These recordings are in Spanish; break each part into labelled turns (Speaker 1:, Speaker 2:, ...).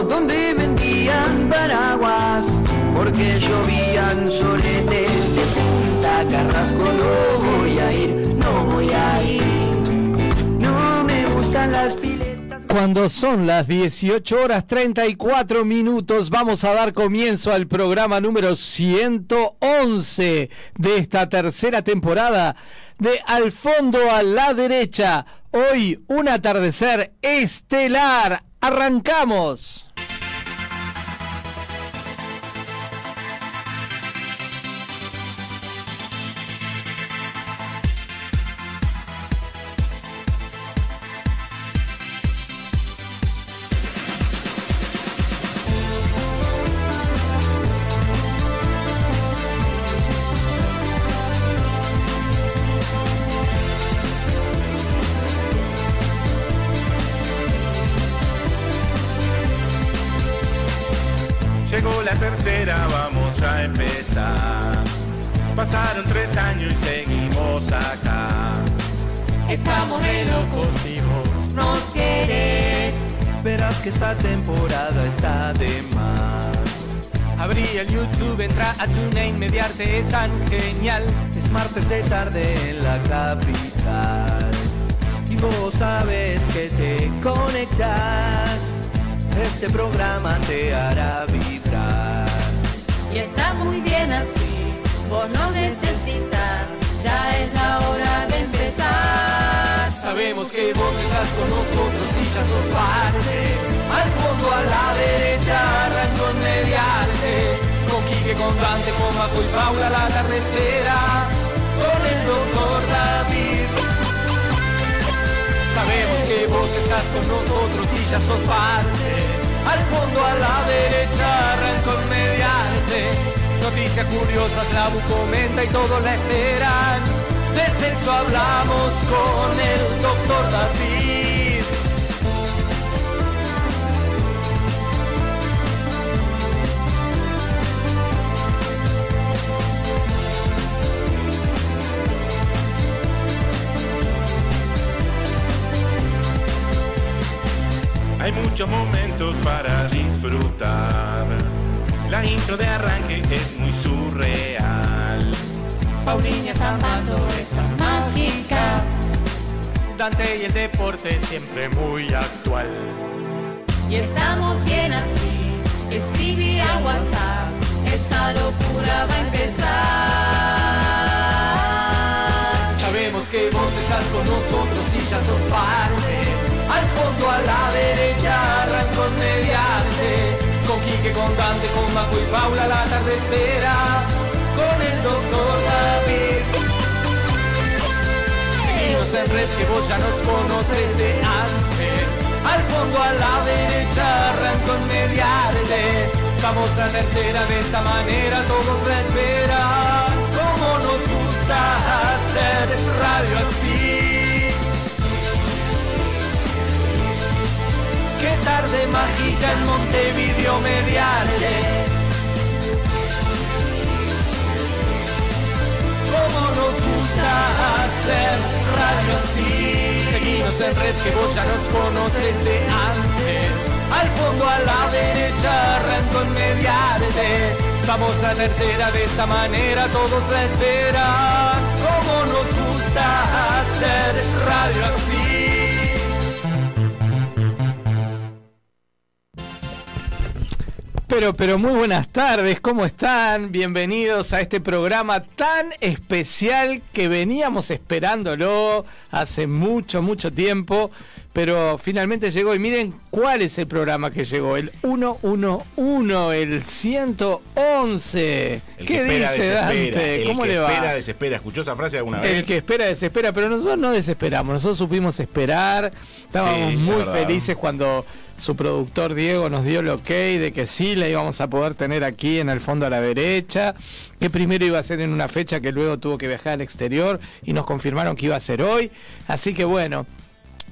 Speaker 1: donde vendían paraguas, porque llovían soletes de Punta Carrasco. No voy a ir, no voy a ir. No me gustan las piletas.
Speaker 2: Cuando son las 18 horas 34 minutos, vamos a dar comienzo al programa número 111 de esta tercera temporada de Al fondo a la derecha. Hoy un atardecer estelar. Arrancamos. Con nosotros y ya sos parte. Al fondo a la derecha arrancó en mediante. Con Quique, con Dante, con Maco y Paula la tarde espera. Con el doctor David. Seguimos en red que vos ya nos conoces de antes. Al fondo a la derecha arrancó en mediante. Vamos a tercera de esta manera, todos la esperan. Gusta hacer radio así. Qué tarde mágica en Montevideo mediante. Como nos gusta hacer radio así. Seguimos en red que vos ya nos conoces de antes. Al fondo a la derecha arrancó en mediante. Vamos a tercera de esta manera, todos la esperan. Como nos gusta hacer radio así. Pero, pero muy buenas tardes, ¿cómo están? Bienvenidos a este programa tan especial que veníamos esperándolo hace mucho, mucho tiempo, pero finalmente llegó. Y miren cuál es el programa que llegó, el 111, el 111.
Speaker 3: El
Speaker 2: ¿Qué
Speaker 3: que espera,
Speaker 2: dice. Dante?
Speaker 3: El
Speaker 2: ¿Cómo
Speaker 3: que
Speaker 2: le va?
Speaker 3: espera, desespera. ¿Escuchó esa frase alguna vez?
Speaker 2: El que espera desespera, pero nosotros no desesperamos, nosotros supimos esperar, estábamos
Speaker 3: Sí,
Speaker 2: muy felices cuando su productor Diego nos dio el ok de que sí la íbamos a poder tener aquí en el fondo a la derecha, que primero iba a ser en una fecha que luego tuvo que viajar al exterior y nos confirmaron que iba a ser hoy, así que bueno.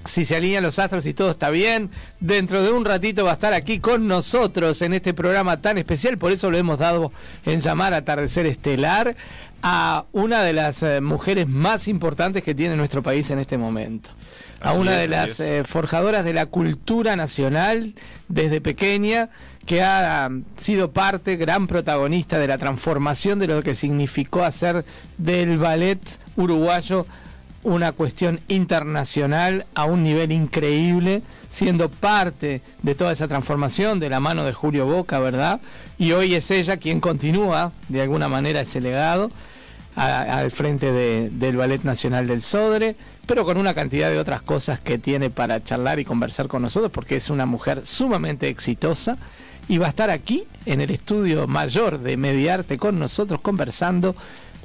Speaker 2: Si se alinean los astros y todo está bien, dentro de un ratito va a estar aquí con nosotros en este programa tan especial, por eso lo hemos dado en llamar Atardecer Estelar a una de las eh, mujeres más importantes que tiene nuestro país en este momento. a
Speaker 3: Así
Speaker 2: una
Speaker 3: es,
Speaker 2: de las eh, forjadoras de la cultura nacional desde pequeña, que ha um, sido parte, gran protagonista de la transformación de lo que significó hacer del ballet uruguayo una cuestión internacional a un nivel increíble, siendo parte de toda esa transformación de la mano de Julio Boca, ¿verdad? Y hoy es ella quien continúa de alguna manera ese legado al frente de- del Ballet Nacional del Sodre, pero con una cantidad de otras cosas que tiene para charlar y conversar con nosotros, porque es una mujer sumamente exitosa y va a estar aquí en el estudio mayor de Mediarte con nosotros conversando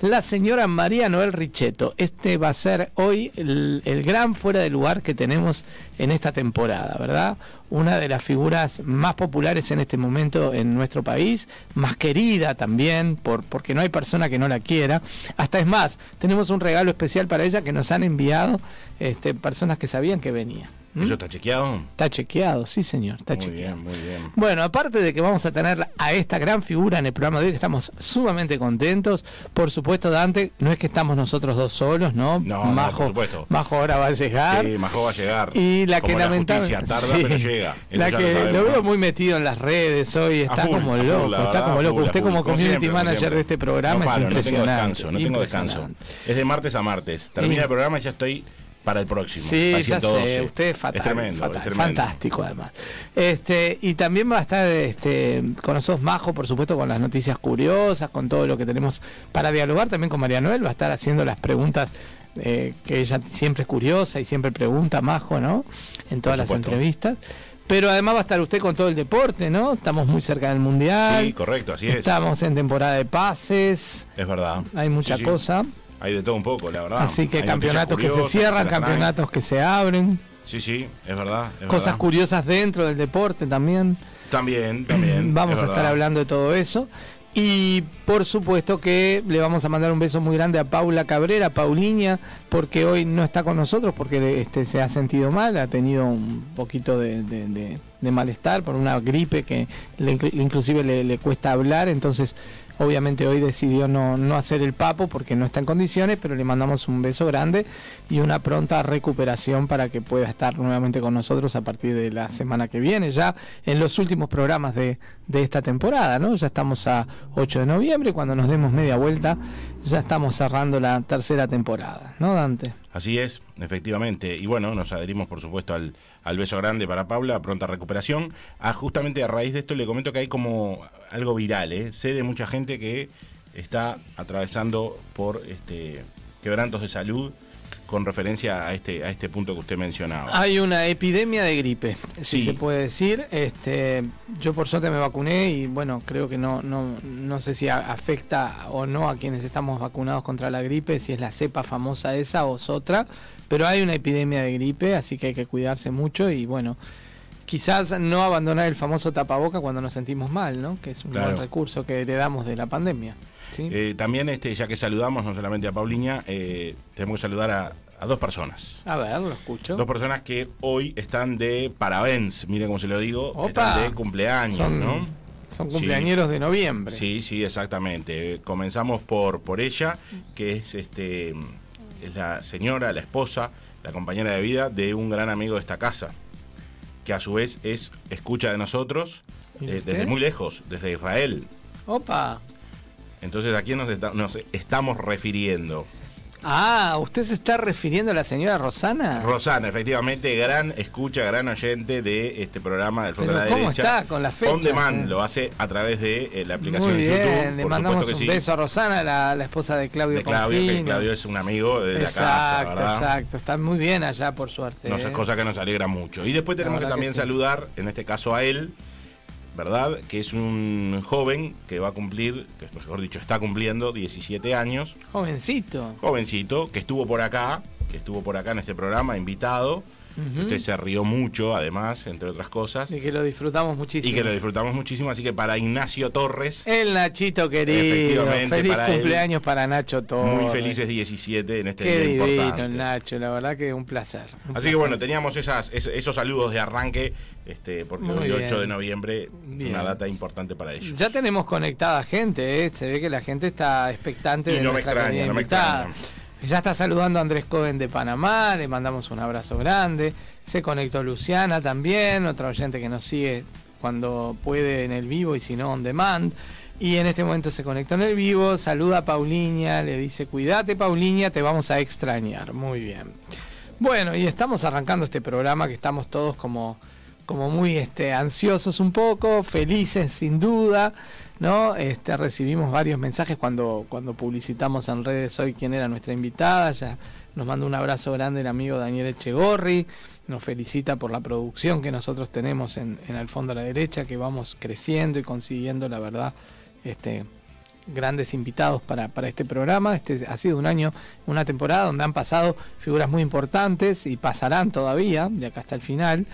Speaker 2: la señora María Noel Richetto. Este va a ser hoy el, el gran fuera de lugar que tenemos en esta temporada, ¿verdad? Una de las figuras más populares en este momento en nuestro país, más querida también, por, porque no hay persona que no la quiera. Hasta es más, tenemos un regalo especial para ella que nos han enviado este, personas que sabían que venía. ¿Mm?
Speaker 3: ¿Eso está chequeado?
Speaker 2: Está chequeado, sí señor, está
Speaker 3: muy
Speaker 2: chequeado.
Speaker 3: bien, muy bien.
Speaker 2: Bueno, aparte de que vamos a tener a esta gran figura en el programa de hoy, que estamos sumamente contentos. Por supuesto, Dante, no es que estamos nosotros dos solos, ¿no?
Speaker 3: No, no,
Speaker 2: Majo,
Speaker 3: por supuesto.
Speaker 2: Majo ahora va a llegar.
Speaker 3: Sí, Majo va a llegar.
Speaker 2: Y la
Speaker 3: Como
Speaker 2: que lamentablemente.
Speaker 3: justicia tarda,
Speaker 2: sí.
Speaker 3: pero llega. Eso
Speaker 2: La que
Speaker 3: lo
Speaker 2: veo
Speaker 3: ¿no?
Speaker 2: muy metido en las redes hoy, está
Speaker 3: full,
Speaker 2: como loco, está como loco.
Speaker 3: full,
Speaker 2: Usted
Speaker 3: full.
Speaker 2: como community
Speaker 3: como
Speaker 2: manager de este programa
Speaker 3: no paro,
Speaker 2: es impresionante.
Speaker 3: No tengo descanso, no tengo descanso. Es de martes a martes. Termina
Speaker 2: Y-
Speaker 3: el programa y ya estoy para el próximo.
Speaker 2: Sí, ya
Speaker 3: 112.
Speaker 2: sé, usted es fatal,
Speaker 3: Es tremendo,
Speaker 2: fatal,
Speaker 3: es tremendo.
Speaker 2: fantástico además. Este, y también va a estar este, con nosotros Majo, por supuesto, con las noticias curiosas, con todo lo que tenemos para dialogar, también con María Noel, va a estar haciendo las preguntas eh, que ella siempre es curiosa y siempre pregunta, Majo, ¿no? En todas las entrevistas. Pero además va a estar usted con todo el deporte, ¿no? Estamos muy cerca del Mundial.
Speaker 3: Sí, correcto, así es.
Speaker 2: Estamos en temporada de pases.
Speaker 3: Es verdad.
Speaker 2: Hay mucha
Speaker 3: Sí, sí.
Speaker 2: cosa.
Speaker 3: Hay de todo un poco, la verdad.
Speaker 2: Así que
Speaker 3: Hay
Speaker 2: campeonatos que se cierran, campeonatos que se abren.
Speaker 3: Sí, sí, es verdad. es
Speaker 2: cosas
Speaker 3: verdad.
Speaker 2: curiosas dentro del deporte también.
Speaker 3: También, también.
Speaker 2: Vamos
Speaker 3: es
Speaker 2: a estar
Speaker 3: verdad.
Speaker 2: hablando de todo eso. Y por supuesto que le vamos a mandar un beso muy grande a Paula Cabrera, Pauliña, porque hoy no está con nosotros, porque este, se ha sentido mal, ha tenido un poquito de, de- de- de malestar por una gripe que le, inclusive le, le cuesta hablar, entonces obviamente hoy decidió no, no hacer el papo porque no está en condiciones, pero le mandamos un beso grande y una pronta recuperación para que pueda estar nuevamente con nosotros a partir de la semana que viene, ya en los últimos programas de, de esta temporada, ¿no? Ya estamos a 8 de noviembre, cuando nos demos media vuelta, ya estamos cerrando la tercera temporada, ¿no, Dante?
Speaker 3: Así es, efectivamente. Y bueno, nos adherimos, por supuesto, al, al beso grande para Paula, pronta recuperación. Ah, justamente a raíz de esto le comento que hay como algo viral, ¿eh? Sé de mucha gente que está atravesando por este quebrantos de salud con referencia a este, a este punto que usted mencionaba.
Speaker 2: Hay una epidemia de gripe, si
Speaker 3: Sí.
Speaker 2: se puede decir. Este, yo por suerte me vacuné y bueno, creo que no, no, no sé si a- afecta o no a quienes estamos vacunados contra la gripe, si es la cepa famosa esa o es otra, pero hay una epidemia de gripe, así que hay que cuidarse mucho y bueno, quizás no abandonar el famoso tapaboca cuando nos sentimos mal, ¿no? Que es un
Speaker 3: Claro.
Speaker 2: buen recurso que heredamos de la pandemia. ¿sí?
Speaker 3: Eh, también, este, ya que saludamos no solamente a Pauliña, eh, tenemos que saludar a, a dos personas.
Speaker 2: a ver, lo escucho.
Speaker 3: Dos personas que hoy están de parabéns, mire cómo se lo digo,
Speaker 2: Opa.
Speaker 3: están de cumpleaños,
Speaker 2: Son,
Speaker 3: ¿no?
Speaker 2: son
Speaker 3: Sí.
Speaker 2: cumpleañeros de noviembre.
Speaker 3: Sí, sí, exactamente. Comenzamos por, por ella, que es este es la señora, la esposa, la compañera de vida de un gran amigo de esta casa, que a su vez es escucha de nosotros
Speaker 2: ¿Y
Speaker 3: eh, desde muy lejos, desde Israel.
Speaker 2: Opa.
Speaker 3: Entonces, ¿a quién nos estamos refiriendo?
Speaker 2: Ah, ¿usted se está refiriendo a la señora Rosana?
Speaker 3: Rosana, efectivamente, gran escucha, gran oyente de este programa del Fondo de la
Speaker 2: ¿cómo
Speaker 3: Derecha.
Speaker 2: está con las fechas,
Speaker 3: On demand,
Speaker 2: eh?
Speaker 3: lo hace a través de eh, la aplicación
Speaker 2: Muy
Speaker 3: de
Speaker 2: bien,
Speaker 3: YouTube.
Speaker 2: le mandamos un
Speaker 3: sí.
Speaker 2: beso a Rosana, la, la esposa de Claudio
Speaker 3: de Claudio, que. Claudio es un amigo de la casa, ¿verdad?
Speaker 2: exacto. Está muy bien allá, por suerte.
Speaker 3: No, es
Speaker 2: ¿eh?
Speaker 3: cosa que nos alegra mucho. Y después tenemos que también
Speaker 2: sí.
Speaker 3: saludar, en este caso a él, ¿verdad? Que es un joven que va a cumplir, que mejor dicho, está cumpliendo 17 años,
Speaker 2: Jovencito.
Speaker 3: jovencito, que estuvo por acá, que estuvo por acá en este programa, invitado. Usted se rió mucho, además, entre otras cosas.
Speaker 2: Así que lo disfrutamos muchísimo.
Speaker 3: Y que lo disfrutamos muchísimo, así que para Ignacio Torres,
Speaker 2: El Nachito querido.
Speaker 3: Efectivamente,
Speaker 2: Feliz
Speaker 3: para él.
Speaker 2: cumpleaños para Nacho Torres.
Speaker 3: muy felices 17 en este
Speaker 2: Qué
Speaker 3: día
Speaker 2: divino
Speaker 3: importante.
Speaker 2: el Nacho, la verdad que un placer. un
Speaker 3: Así
Speaker 2: placer.
Speaker 3: que bueno, teníamos esas, es- esos saludos de arranque, este, porque
Speaker 2: Muy
Speaker 3: hoy 8
Speaker 2: bien.
Speaker 3: de noviembre,
Speaker 2: Bien.
Speaker 3: una data importante para ellos.
Speaker 2: Ya tenemos conectada gente, ¿eh? se ve que la gente está expectante
Speaker 3: Y
Speaker 2: de
Speaker 3: no me extraña, no me extraña.
Speaker 2: Ya está saludando a Andrés Cohen de Panamá, le mandamos un abrazo grande. Se conectó Luciana también, otra oyente que nos sigue cuando puede en el vivo y si no on demand. Y en este momento se conectó en el vivo, saluda a Pauliña, le dice, cuídate Pauliña, te vamos a extrañar. Muy bien. Bueno, y estamos arrancando este programa que estamos todos como, como muy este, ansiosos un poco, felices sin duda. ¿No? Este, recibimos varios mensajes cuando, cuando publicitamos en redes hoy quién era nuestra invitada. Ya nos manda un abrazo grande el amigo Daniel Echegorri. Nos felicita por la producción que nosotros tenemos en, en el fondo a la derecha, que vamos creciendo y consiguiendo, la verdad, este, grandes invitados para, para este programa. Este ha sido un año, una temporada donde han pasado figuras muy importantes y pasarán todavía, de acá hasta el final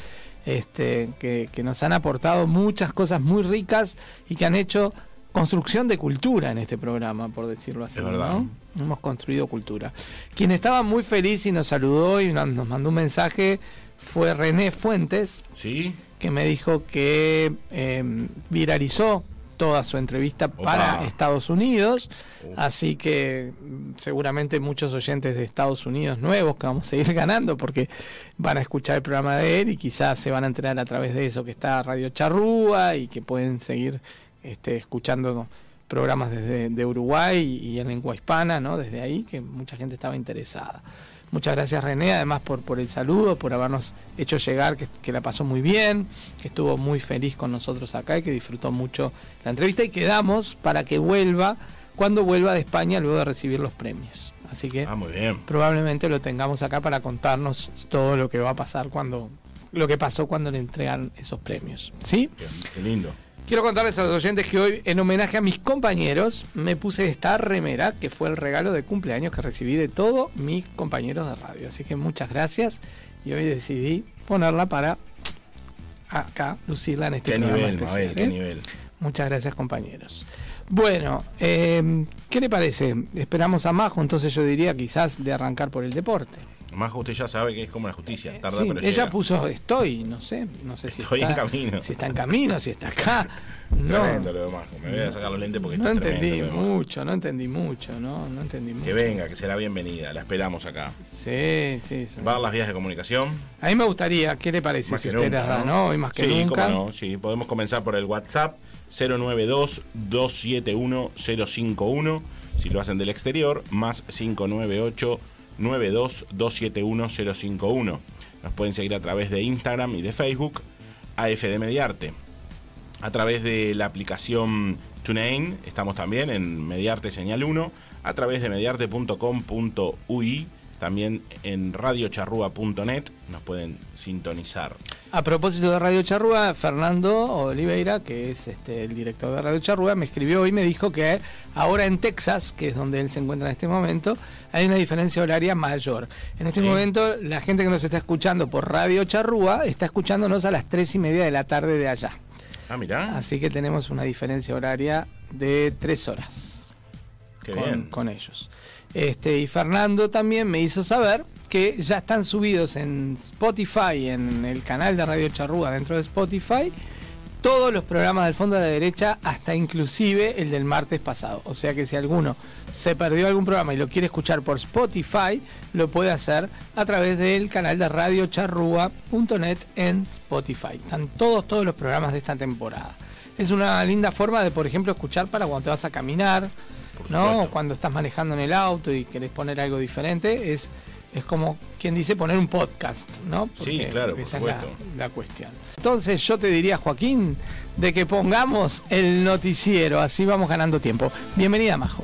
Speaker 2: este, que, que, nos han aportado muchas cosas muy ricas y que han hecho construcción de cultura en este programa, por decirlo así. ¿no? Hemos construido cultura. Quien estaba muy feliz y nos saludó y nos mandó un mensaje fue René Fuentes,
Speaker 3: ¿Sí?
Speaker 2: que me dijo que eh, viralizó toda su entrevista
Speaker 3: Opa.
Speaker 2: para Estados Unidos. Así que mm, seguramente muchos oyentes de Estados Unidos nuevos que vamos a ir ganando porque van a escuchar el programa de él y quizás se van a enterar a través de eso que está Radio Charrúa y que pueden seguir este, escuchando programas desde de Uruguay y en lengua hispana, ¿no? Desde ahí, que mucha gente estaba interesada. Muchas gracias René, además por, por el saludo, por habernos hecho llegar, que, que, la pasó muy bien, que estuvo muy feliz con nosotros acá y que disfrutó mucho la entrevista y quedamos para que vuelva cuando vuelva de España luego de recibir los premios. Así que
Speaker 3: ah, muy bien.
Speaker 2: probablemente lo tengamos acá para contarnos todo lo que va a pasar cuando lo que pasó cuando le entregan esos premios. ¿Sí?
Speaker 3: Qué, qué lindo.
Speaker 2: Quiero contarles a los oyentes que hoy, en homenaje a mis compañeros, me puse esta remera, que fue el regalo de cumpleaños que recibí de todos mis compañeros de radio. Así que muchas gracias. Y hoy decidí ponerla para acá, lucirla en este
Speaker 3: qué
Speaker 2: programa
Speaker 3: nivel,
Speaker 2: especial,
Speaker 3: Mabel, qué
Speaker 2: ¿eh?
Speaker 3: nivel.
Speaker 2: Muchas gracias, compañeros. Bueno, eh, ¿qué le parece? Esperamos a Majo, entonces yo diría quizás de arrancar por el deporte.
Speaker 3: Más usted ya sabe que es como la justicia, tarda
Speaker 2: Sí,
Speaker 3: pero
Speaker 2: ella
Speaker 3: llega.
Speaker 2: puso estoy, no sé, no sé si
Speaker 3: Estoy
Speaker 2: está
Speaker 3: en camino.
Speaker 2: Si está en camino, si está acá. No,
Speaker 3: Tremendo lo de Majo. Me voy a sacar los lentes porque
Speaker 2: no
Speaker 3: está tremendo
Speaker 2: entendí
Speaker 3: Majo.
Speaker 2: mucho, no entendí mucho, no, no entendí mucho.
Speaker 3: Que venga, que será bienvenida. La esperamos acá.
Speaker 2: Sí, sí, sí.
Speaker 3: Va a las vías de comunicación.
Speaker 2: A mí me gustaría, ¿qué le parece
Speaker 3: Más
Speaker 2: si usted
Speaker 3: nunca,
Speaker 2: las da, no? Hoy más que
Speaker 3: sí,
Speaker 2: nunca.
Speaker 3: cómo no, sí. Podemos comenzar por el WhatsApp 092-271-051. Si lo hacen del exterior, más 598-92-271-051. Nos pueden seguir a través de Instagram y de Facebook, AFD Mediarte. A través de la aplicación TuneIn, estamos también en Mediarte Señal 1, a través de mediarte.com.ui, también en radiocharrúa.net nos pueden sintonizar.
Speaker 2: A propósito de Radio Charrúa, Fernando Oliveira, que es este, el director de Radio Charrúa, me escribió y me dijo que ahora en Texas, que es donde él se encuentra en este momento, hay una diferencia horaria mayor. En este
Speaker 3: Sí.
Speaker 2: momento, la gente que nos está escuchando por Radio Charrúa está escuchándonos a las tres y media de la tarde de allá.
Speaker 3: Ah, mirá,
Speaker 2: Así que tenemos una diferencia horaria de tres horas.
Speaker 3: qué
Speaker 2: con,
Speaker 3: bien.
Speaker 2: con ellos. Este, y Fernando también me hizo saber que ya están subidos en Spotify, en el canal de Radio Charrúa dentro de Spotify, todos los programas del fondo de la derecha, hasta inclusive el del martes pasado. O sea que si alguno se perdió algún programa y lo quiere escuchar por Spotify, lo puede hacer a través del canal de radiocharrúa.net en Spotify. Están todos, todos los programas de esta temporada. Es una linda forma de, por ejemplo, escuchar para cuando te vas a caminar,
Speaker 3: Por
Speaker 2: ¿no? Cuando estás manejando en el auto y querés poner algo diferente, es, es como quien dice poner un podcast, ¿no?
Speaker 3: Sí, claro,
Speaker 2: esa es la, la cuestión. Entonces yo te diría, Joaquín, de que pongamos el noticiero, así vamos ganando tiempo. Bienvenida, Majo.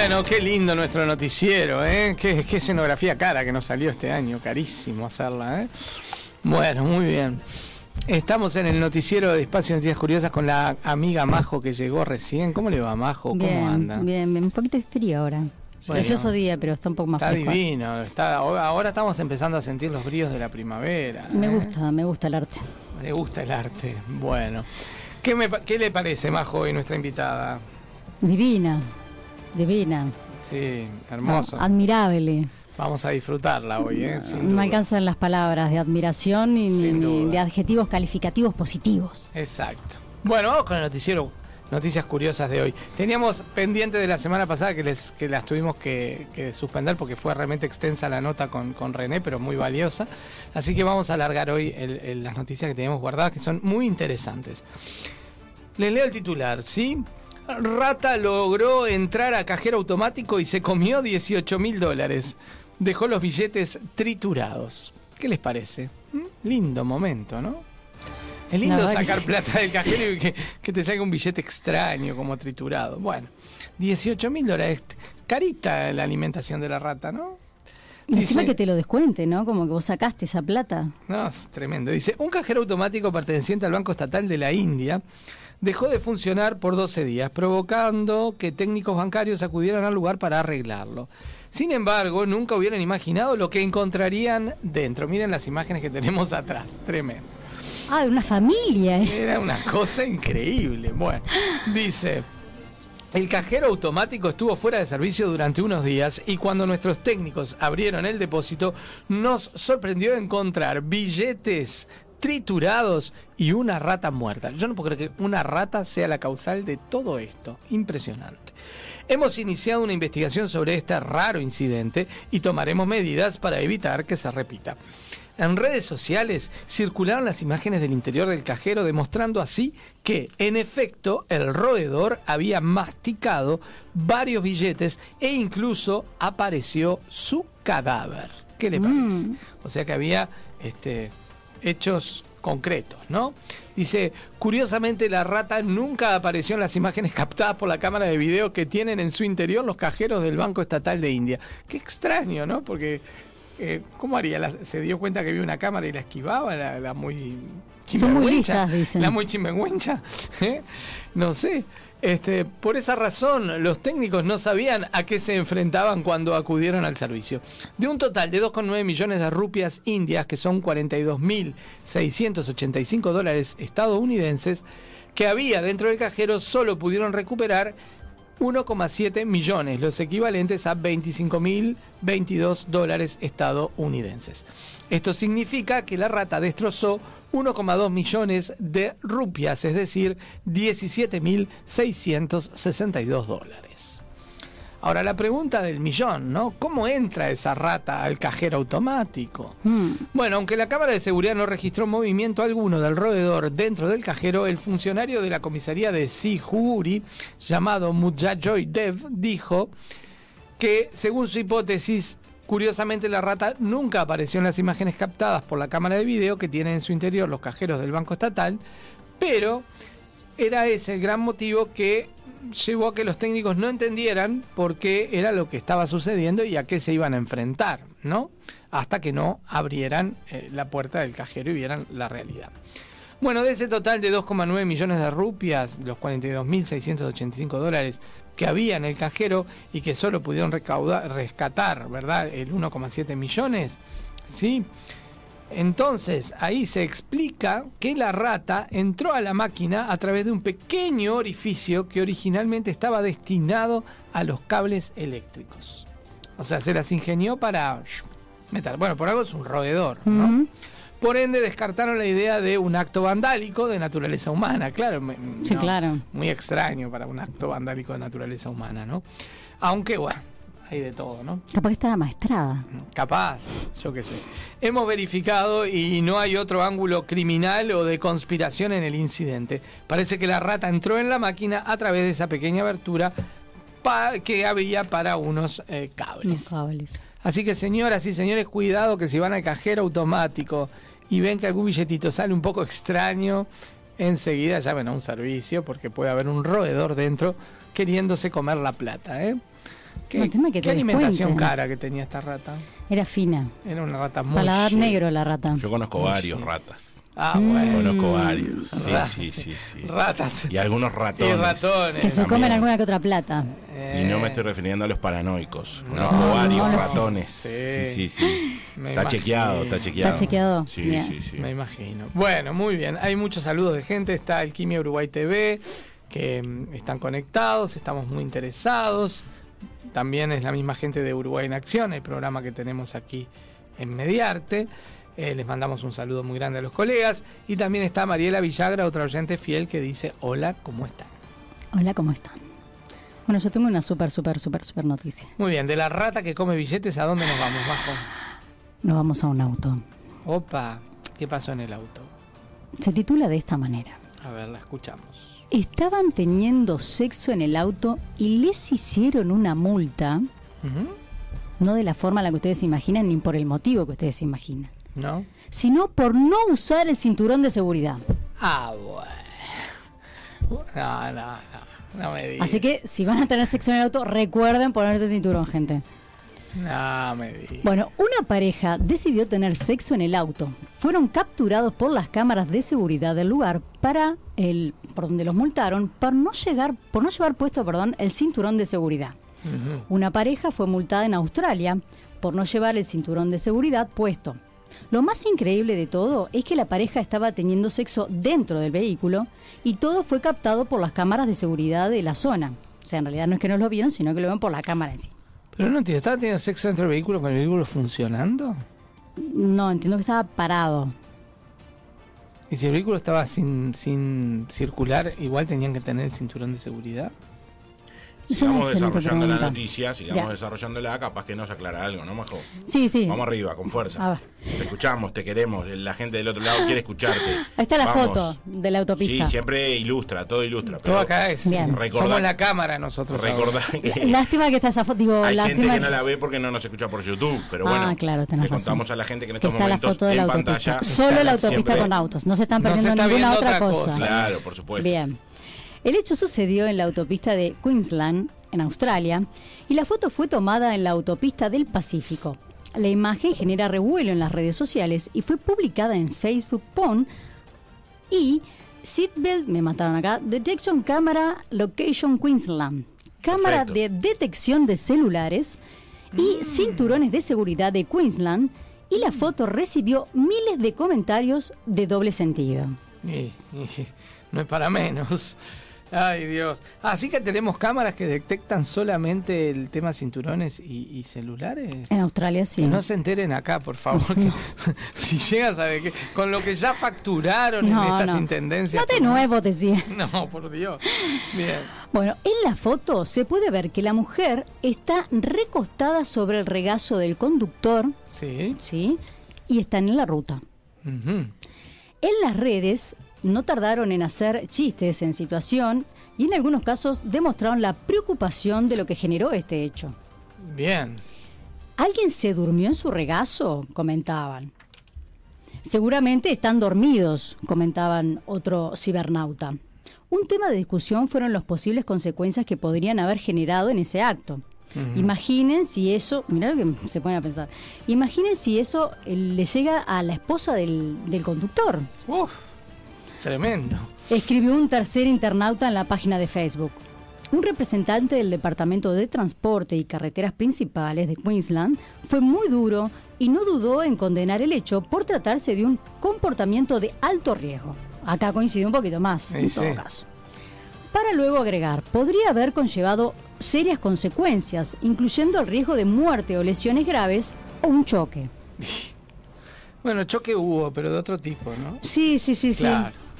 Speaker 2: Bueno, qué lindo nuestro noticiero, ¿eh? Qué, qué escenografía cara que nos salió este año, carísimo hacerla, ¿eh? Bueno, muy bien. Estamos en el noticiero de Espacio Noticias Curiosas con la amiga Majo que llegó recién. ¿Cómo le va, Majo? ¿Cómo
Speaker 4: bien,
Speaker 2: anda?
Speaker 4: Bien, bien, un poquito de frío ahora.
Speaker 2: Bueno,
Speaker 4: Precioso día, pero está un poco más
Speaker 2: Está
Speaker 4: fresco.
Speaker 2: divino. Está, ahora ahora estamos empezando a sentir los bríos de la primavera.
Speaker 4: Me
Speaker 2: ¿eh?
Speaker 4: gusta, me gusta el arte.
Speaker 2: Le gusta el arte. Bueno. ¿Qué, me qué le parece, Majo, hoy nuestra invitada?
Speaker 4: Divina, divina.
Speaker 2: Sí, hermoso.
Speaker 4: Ah, admirable.
Speaker 2: Vamos a disfrutarla hoy, ¿eh? Sin
Speaker 4: No alcanzan las palabras de admiración ni, ni- de adjetivos calificativos positivos.
Speaker 2: Exacto. Bueno, vamos con el noticiero. Noticias curiosas de hoy. Teníamos pendiente de la semana pasada que les que las tuvimos que, que suspender porque fue realmente extensa la nota con, con René, pero muy valiosa. Así que vamos a alargar hoy el- el- las noticias que teníamos guardadas, que son muy interesantes. Les leo el titular, ¿sí? Rata logró entrar a cajero automático y se comió 18 mil dólares. Dejó los billetes triturados. ¿Qué les parece? ¿Mm? Lindo momento, ¿no? Es lindo sacar
Speaker 4: sí.
Speaker 2: plata del cajero y que, que te salga un billete extraño, como triturado. Bueno, 18 mil dólares. Carita la alimentación de la rata, ¿no?
Speaker 4: Y Encima que te lo descuente, ¿no? Como que vos sacaste esa plata.
Speaker 2: No, es tremendo. Dice, un cajero automático perteneciente al Banco Estatal de la India dejó de funcionar por 12 días, provocando que técnicos bancarios acudieran al lugar para arreglarlo. Sin embargo, nunca hubieran imaginado lo que encontrarían dentro. Miren las imágenes que tenemos atrás. Tremendo.
Speaker 4: Ah, una familia. eh.
Speaker 2: Era una cosa increíble. Bueno, dice, el cajero automático estuvo fuera de servicio durante unos días y cuando nuestros técnicos abrieron el depósito nos sorprendió encontrar billetes triturados y una rata muerta. Yo no puedo creer que una rata sea la causal de todo esto. Impresionante. Hemos iniciado una investigación sobre este raro incidente y tomaremos medidas para evitar que se repita. En redes sociales circularon las imágenes del interior del cajero demostrando así que, en efecto, el roedor había masticado varios billetes e incluso apareció su cadáver. ¿Qué le parece? O sea que había este, hechos concretos, ¿no? Dice, curiosamente la rata nunca apareció en las imágenes captadas por la cámara de video que tienen en su interior los cajeros del Banco Estatal de India. Qué extraño, ¿no? Porque, eh, ¿cómo haría? La- ¿Se dio cuenta que había una cámara y la esquivaba? La, la muy...
Speaker 4: Son muy
Speaker 2: chimbenguencha?
Speaker 4: listas, dicen.
Speaker 2: La muy chimbenguencha, ¿eh? No sé. Este, por esa razón, los técnicos no sabían a qué se enfrentaban cuando acudieron al servicio. De un total de 2,9 millones de rupias indias, que son 42.685 dólares estadounidenses, que había dentro del cajero, solo pudieron recuperar 1,7 millones, los equivalentes a 25.022 dólares estadounidenses. Esto significa que la rata destrozó 1,2 millones de rupias, es decir, 17.662 dólares. Ahora la pregunta del millón, ¿no? ¿Cómo entra esa rata al cajero automático?
Speaker 4: Mm.
Speaker 2: Bueno, aunque la cámara de seguridad no registró movimiento alguno del roedor dentro del cajero, el funcionario de la comisaría de Sihuri, llamado Mujajoy Dev, dijo que, según su hipótesis, curiosamente la rata nunca apareció en las imágenes captadas por la cámara de video que tiene en su interior los cajeros del Banco Estatal, pero era ese el gran motivo que llevó a que los técnicos no entendieran por qué era lo que estaba sucediendo y a qué se iban a enfrentar, ¿no? Hasta que no abrieran eh, la puerta del cajero y vieran la realidad. Bueno, de ese total de 2,9 millones de rupias, los 42.685 dólares que había en el cajero y que solo pudieron rescatar, ¿verdad? El 1,7 millones, ¿sí? Entonces, ahí se explica que la rata entró a la máquina a través de un pequeño orificio que originalmente estaba destinado a los cables eléctricos. O sea, se las ingenió para meter. Bueno, por algo es un roedor, ¿no? Por ende, descartaron la idea de un acto vandálico de naturaleza humana. Claro,
Speaker 4: Sí,
Speaker 2: no,
Speaker 4: claro.
Speaker 2: Muy extraño para un acto vandálico de naturaleza humana, ¿no? Aunque, bueno, hay de todo, ¿no?
Speaker 4: Capaz que estaba maestrada.
Speaker 2: Capaz, yo qué sé. Hemos verificado y no hay otro ángulo criminal o de conspiración en el incidente. Parece que la rata entró en la máquina a través de esa pequeña abertura que había para unos eh, cables.
Speaker 4: cables.
Speaker 2: Así que señoras y señores, cuidado que si van al cajero automático y ven que algún billetito sale un poco extraño, enseguida llamen a un servicio porque puede haber un roedor dentro queriéndose comer la plata. ¿eh? ¿Qué,
Speaker 4: No, el tema es que
Speaker 2: qué
Speaker 4: te
Speaker 2: alimentación cara que tenía esta rata?
Speaker 4: Era fina.
Speaker 2: Era una rata muy...
Speaker 4: Paladar negro la rata.
Speaker 3: Yo conozco
Speaker 2: Muy
Speaker 3: varios
Speaker 2: sí.
Speaker 3: ratas.
Speaker 2: Ah, bueno.
Speaker 3: Conozco varios. Sí, sí, sí, sí.
Speaker 2: Ratas.
Speaker 3: Y algunos ratones.
Speaker 2: Y ratones.
Speaker 4: Que se
Speaker 3: también.
Speaker 4: comen alguna que otra plata.
Speaker 3: Y no me
Speaker 2: Eh,
Speaker 3: estoy refiriendo a los paranoicos.
Speaker 2: No,
Speaker 3: Conozco varios
Speaker 4: no sé.
Speaker 3: ratones.
Speaker 2: Sí.
Speaker 3: Sí, sí.
Speaker 2: Me
Speaker 3: Está
Speaker 2: imagino.
Speaker 3: chequeado, está chequeado.
Speaker 4: Está chequeado.
Speaker 3: Sí,
Speaker 4: Bien.
Speaker 3: sí, sí.
Speaker 2: Me imagino. Bueno, muy bien. Hay muchos saludos de gente. Está Alquimia Uruguay TV, que mm, están conectados, estamos muy interesados. También es la misma gente de Uruguay en Acción, el programa que tenemos aquí en Mediarte. Eh, les mandamos un saludo muy grande a los colegas. Y también está Mariela Villagra, otra oyente fiel, que dice, hola, ¿cómo están?
Speaker 4: Hola, ¿cómo están? Bueno, yo tengo una súper, súper, súper, súper noticia.
Speaker 2: Muy bien, de la rata que come billetes, ¿a dónde nos vamos, Bajo?
Speaker 4: Nos vamos a un auto.
Speaker 2: Opa, ¿qué pasó en el auto?
Speaker 4: Se titula de esta manera.
Speaker 2: A ver, la escuchamos.
Speaker 4: Estaban teniendo sexo en el auto y les hicieron una multa, no de la forma en la que ustedes se imaginan ni por el motivo que ustedes se imaginan,
Speaker 2: ¿No?
Speaker 4: sino por no usar el cinturón de seguridad.
Speaker 2: Ah, bueno. No, no, no. No me digas.
Speaker 4: Así que si van a tener sexo en el auto, recuerden ponerse el cinturón, gente.
Speaker 2: No me digas.
Speaker 4: Bueno, una pareja decidió tener sexo en el auto. Fueron capturados por las cámaras de seguridad del lugar para el por donde los multaron por no llegar por no llevar puesto, perdón, el cinturón de seguridad. Una pareja fue multada en Australia por no llevar el cinturón de seguridad puesto. Lo más increíble de todo es que la pareja estaba teniendo sexo dentro del vehículo y todo fue captado por las cámaras de seguridad de la zona. O sea, en realidad no es que no lo vieron, sino que lo ven por la cámara en sí.
Speaker 2: Pero no entiendo, ¿estaba teniendo sexo dentro del vehículo con el vehículo funcionando?
Speaker 4: No, entiendo que estaba parado.
Speaker 2: Y si el vehículo estaba sin, sin circular, igual tenían que tener el cinturón de seguridad.
Speaker 3: Sigamos desarrollando la noticia, sigamos
Speaker 4: Ya.
Speaker 3: desarrollándola, capaz que nos aclara algo, ¿no, Majo?
Speaker 4: Sí, sí.
Speaker 3: Vamos arriba, con
Speaker 4: A
Speaker 3: fuerza.
Speaker 4: ver.
Speaker 3: Te escuchamos, te queremos, la gente del otro lado quiere escucharte.
Speaker 4: Ahí está la
Speaker 3: Vamos.
Speaker 4: foto de la autopista.
Speaker 3: Sí, siempre ilustra, todo ilustra.
Speaker 2: Todo
Speaker 3: pero
Speaker 2: acá es.
Speaker 4: Bien.
Speaker 3: Recordá-
Speaker 2: Somos la cámara nosotros.
Speaker 3: Recordá que
Speaker 4: Lástima que está esa foto. Digo,
Speaker 3: hay gente
Speaker 4: lástima
Speaker 3: que no la ve porque no nos escucha por YouTube, pero
Speaker 4: Ah,
Speaker 3: bueno,
Speaker 4: claro, tenés
Speaker 3: le contamos
Speaker 4: razón.
Speaker 3: a la gente que en
Speaker 4: que
Speaker 3: estos
Speaker 4: está la
Speaker 3: momentos
Speaker 4: foto de la
Speaker 3: en
Speaker 4: autopista.
Speaker 3: pantalla
Speaker 4: Solo la autopista
Speaker 3: siempre-
Speaker 4: con autos. No se están
Speaker 2: No se
Speaker 4: perdiendo
Speaker 2: está
Speaker 4: ninguna
Speaker 2: otra
Speaker 4: cosa.
Speaker 2: cosa.
Speaker 3: Claro, por supuesto.
Speaker 4: Bien. El hecho sucedió en la autopista de Queensland, en Australia, y la foto fue tomada en la autopista del Pacífico. La imagen genera revuelo en las redes sociales y fue publicada en Facebook Pon y Seatbelt, me mataron acá, Detection Camera Location Queensland. Cámara
Speaker 3: Perfecto.
Speaker 4: de detección de celulares y cinturones de seguridad de Queensland y la foto recibió miles de comentarios de doble sentido.
Speaker 2: Y- y no es para menos. Ay, Dios. Así que tenemos cámaras que detectan solamente el tema cinturones y, y celulares.
Speaker 4: En Australia sí.
Speaker 2: Que no se enteren acá, por favor. que- si llegas a ver que con lo que ya facturaron en
Speaker 4: No,
Speaker 2: estas
Speaker 4: no.
Speaker 2: intendencias.
Speaker 4: No de nuevo, decía.
Speaker 2: No, por Dios. Bien.
Speaker 4: Bueno, en la foto se puede ver que la mujer está recostada sobre el regazo del conductor,
Speaker 2: Sí.
Speaker 4: ¿sí? Y están en la ruta. En las redes no tardaron en hacer chistes en situación y en algunos casos demostraron la preocupación de lo que generó este hecho.
Speaker 2: Bien.
Speaker 4: ¿Alguien se durmió en su regazo? comentaban. Seguramente están dormidos, comentaban otro cibernauta. Un tema de discusión fueron las posibles consecuencias que podrían haber generado en ese acto. Imaginen si eso, mirá lo que se ponen a pensar, imaginen si eso eh, le llega a la esposa del, del conductor.
Speaker 2: Uf. Tremendo.
Speaker 4: Escribió un tercer internauta en la página de Facebook. Un representante del Departamento de Transporte y Carreteras Principales de Queensland fue muy duro y no dudó en condenar el hecho por tratarse de un comportamiento de alto riesgo. Acá coincide un poquito más,
Speaker 2: Sí,
Speaker 4: en todo
Speaker 2: sí.
Speaker 4: caso. Para luego agregar, podría haber conllevado serias consecuencias, incluyendo el riesgo de muerte o lesiones graves o un choque.
Speaker 2: Bueno, choque hubo, pero de otro tipo, ¿no?
Speaker 4: Sí, sí, sí, sí.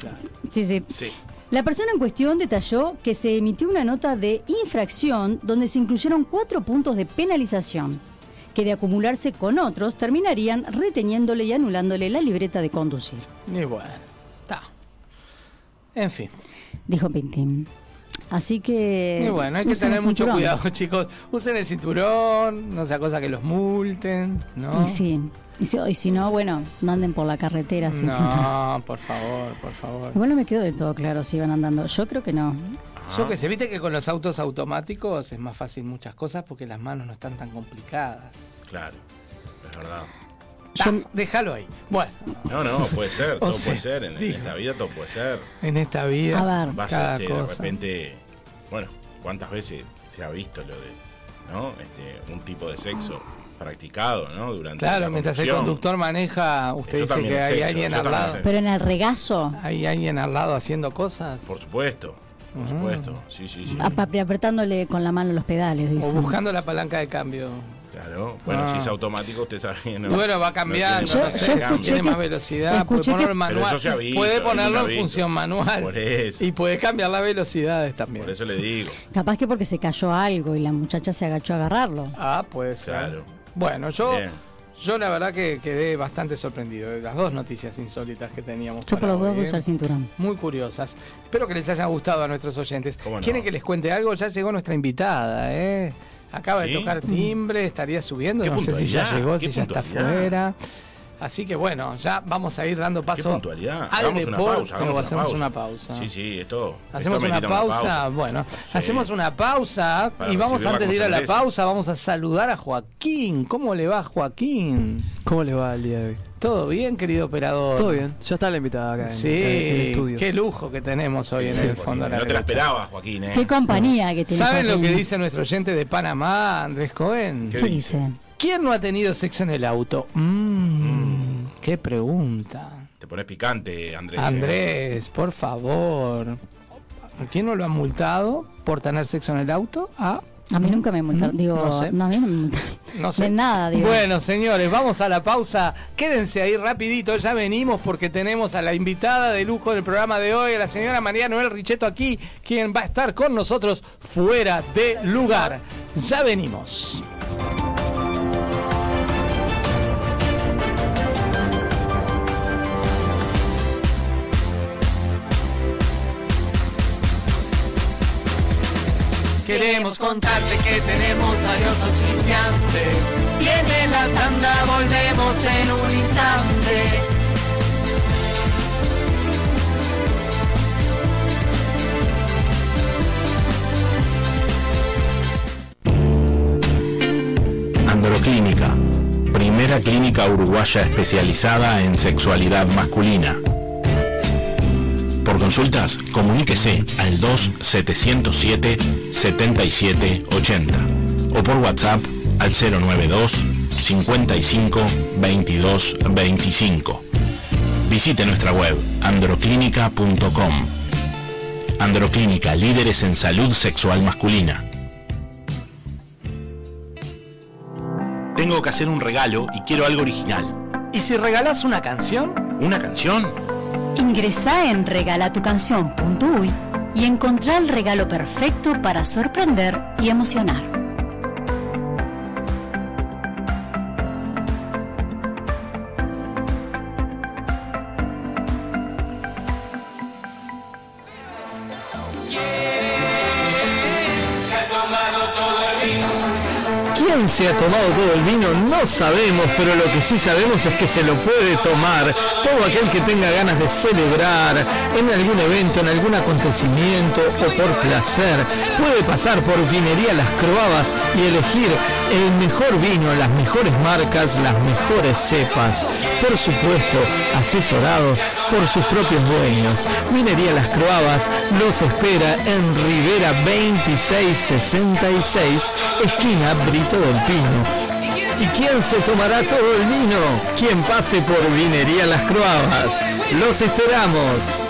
Speaker 2: Claro.
Speaker 4: Sí, sí.
Speaker 3: Sí.
Speaker 4: La persona en cuestión detalló que se emitió una nota de infracción donde se incluyeron cuatro puntos de penalización, que de acumularse con otros terminarían reteniéndole y anulándole la libreta de conducir,
Speaker 2: Y bueno. Está. En fin.
Speaker 4: dijo Pintín. Así que...
Speaker 2: Y bueno, hay que tener mucho cuidado, chicos. Usen el cinturón, no sea cosa que los multen, ¿no?
Speaker 4: Y sí. Y si, y si no, bueno, no anden por la carretera sin.
Speaker 2: No, por favor, por favor.
Speaker 4: Igual no me quedó del todo claro si iban andando. Yo creo que no.
Speaker 2: Yo que sé, viste que con los autos automáticos es más fácil muchas cosas porque las manos no están tan complicadas.
Speaker 3: Claro, es verdad.
Speaker 2: Ta, déjalo ahí. Bueno,
Speaker 3: No, no, puede ser, todo
Speaker 2: sea,
Speaker 3: puede ser. En, en
Speaker 2: digo.
Speaker 3: esta vida todo puede ser.
Speaker 2: en esta vida,
Speaker 4: A ver.
Speaker 3: Vas
Speaker 2: cada
Speaker 3: este, de
Speaker 2: cosa.
Speaker 3: repente, bueno, ¿cuántas veces se ha visto lo de, ¿no? Este, un tipo de sexo practicado, ¿no? Durante la
Speaker 2: Claro, mientras el conductor maneja, usted dice que hay
Speaker 3: sexo,
Speaker 2: alguien al lado.
Speaker 4: Pero en el regazo,
Speaker 2: Hay alguien al lado haciendo cosas.
Speaker 3: Por supuesto, por supuesto. Sí, sí, sí.
Speaker 4: ap- apretándole con la mano los pedales,
Speaker 2: O
Speaker 4: dice.
Speaker 2: buscando la palanca de cambio.
Speaker 3: Claro. Bueno,
Speaker 2: Ah.
Speaker 3: si es automático, usted sabe que no.
Speaker 2: bueno, va
Speaker 3: no tiene
Speaker 4: Yo-
Speaker 2: no
Speaker 3: más
Speaker 2: sé,
Speaker 4: yo
Speaker 3: cambio.
Speaker 4: escuché
Speaker 2: tiene
Speaker 4: que-
Speaker 2: más velocidad, puede ponerlo manual,
Speaker 3: eso se ha visto,
Speaker 2: puede ponerlo en función manual
Speaker 3: Por eso.
Speaker 2: y puede cambiar las velocidades también.
Speaker 3: Por eso le digo.
Speaker 4: Capaz que porque se cayó algo y la muchacha se agachó a agarrarlo.
Speaker 2: Ah, puede ser.
Speaker 3: Claro.
Speaker 2: Bueno, yo,
Speaker 3: Bien.
Speaker 2: yo la verdad que quedé bastante sorprendido de las dos noticias insólitas que teníamos.
Speaker 4: Yo por
Speaker 2: para
Speaker 4: los voy a
Speaker 2: ¿eh?
Speaker 4: usar cinturón.
Speaker 2: Muy curiosas. Espero que les haya gustado a nuestros oyentes.
Speaker 3: ¿Cómo no?
Speaker 2: ¿Quieren que les cuente algo? Ya llegó nuestra invitada, ¿eh? Acaba de tocar timbre, estaría subiendo, no sé si ya
Speaker 3: puntualidad,
Speaker 2: llegó, si ya está
Speaker 3: puntualidad.
Speaker 2: Así que bueno, ya vamos a ir dando paso
Speaker 3: puntualidad.
Speaker 2: al
Speaker 3: Hagamos una pausa, hagamos
Speaker 2: o
Speaker 3: una
Speaker 2: hacemos
Speaker 3: pausa.
Speaker 2: una pausa.
Speaker 3: Sí, sí, esto.
Speaker 2: Hacemos
Speaker 3: esto
Speaker 2: una pausa, bueno, hacemos una pausa
Speaker 3: Para
Speaker 2: y vamos antes de ir a la pausa, vamos a saludar a Joaquín. ¿Cómo le va Joaquín?
Speaker 5: ¿Cómo le va el día de hoy?
Speaker 2: ¿Todo bien, querido operador?
Speaker 5: Todo bien, ya está la invitada acá en,
Speaker 2: Sí,
Speaker 5: en- en el estudio.
Speaker 2: qué lujo que tenemos hoy en el
Speaker 3: Joaquín,
Speaker 2: fondo de la
Speaker 3: No te la esperaba, Joaquín, ¿eh?
Speaker 4: Qué compañía que tiene.
Speaker 2: ¿Saben lo que dice nuestro oyente de Panamá, Andrés Cohen?
Speaker 3: ¿Qué
Speaker 4: ¿Qué
Speaker 3: dice?
Speaker 4: dice?
Speaker 2: ¿Quién no ha tenido sexo en el auto? Mmm, qué pregunta.
Speaker 3: Te pones picante, Andrés. ¿eh?
Speaker 2: Andrés, por favor. ¿A quién no lo han multado por tener sexo en el auto?
Speaker 4: A mí nunca me multaron. Digo,
Speaker 2: No
Speaker 4: no,
Speaker 2: sé.
Speaker 4: a mí no me multaron.
Speaker 2: no sé.
Speaker 4: De nada, digo.
Speaker 2: Bueno, señores, vamos a la pausa. Quédense ahí rapidito, ya venimos porque tenemos a la invitada de lujo del programa de hoy, a la señora María Noel Richetto aquí, quien va a estar con nosotros fuera de lugar. Ya venimos. Queremos contarte que tenemos varios oficiantes. Viene la tanda, volvemos en un instante.
Speaker 6: Androclínica, primera clínica uruguaya especializada en sexualidad masculina. Consultas, comuníquese al 2707-7780 o por WhatsApp al 092 55 22 25. Visite nuestra web androclínica.com. Androclínica, líderes en salud sexual masculina. Tengo que hacer un regalo y quiero algo original.
Speaker 2: ¿Y si regalás una canción?
Speaker 6: ¿Una canción?
Speaker 7: Ingresá en regalatucanción.uy y encontrá el regalo perfecto para sorprender y emocionar.
Speaker 2: Se ha tomado todo el vino? No sabemos, pero lo que sí sabemos es que se lo puede tomar todo aquel que tenga ganas de celebrar en algún evento, en algún acontecimiento o por placer. Puede pasar por Vinería Las Croabas y elegir el mejor vino, las mejores marcas, las mejores cepas. Por supuesto, asesorados por sus propios dueños. Minería Las Croabas los espera en Rivera 2666, esquina Brito del Pino. ¿Y quién se tomará todo el vino? Quien pase por Vinería Las Croabas. Los esperamos.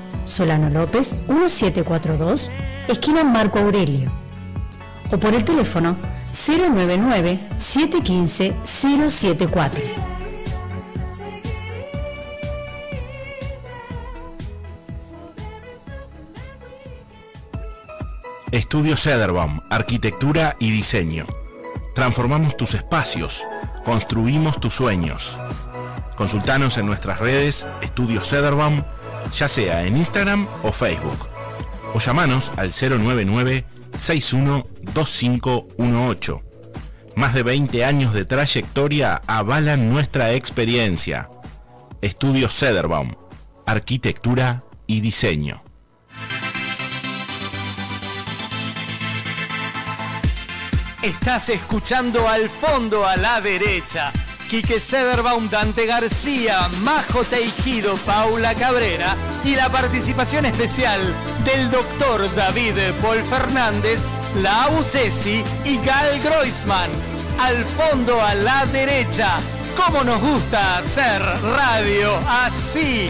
Speaker 7: Solano López 1742, esquina Marco Aurelio. O por el teléfono 099-715-074.
Speaker 6: Estudio Cederbaum, Arquitectura y Diseño. Transformamos tus espacios, construimos tus sueños. Consultanos en nuestras redes Estudio Cederbaum, ya sea en Instagram o Facebook. O llamanos al 099 612518. Más de 20 años de trayectoria avalan nuestra experiencia. Estudio Cederbaum, Arquitectura y Diseño.
Speaker 2: Estás escuchando al fondo a la derecha. Quique Sederbaum, Dante García, Majo Teijido, Paula Cabrera y la participación especial del doctor David Paul Fernández, Lau Cesi y Gal Groisman. Al fondo a la derecha. ¿Cómo nos gusta hacer radio así?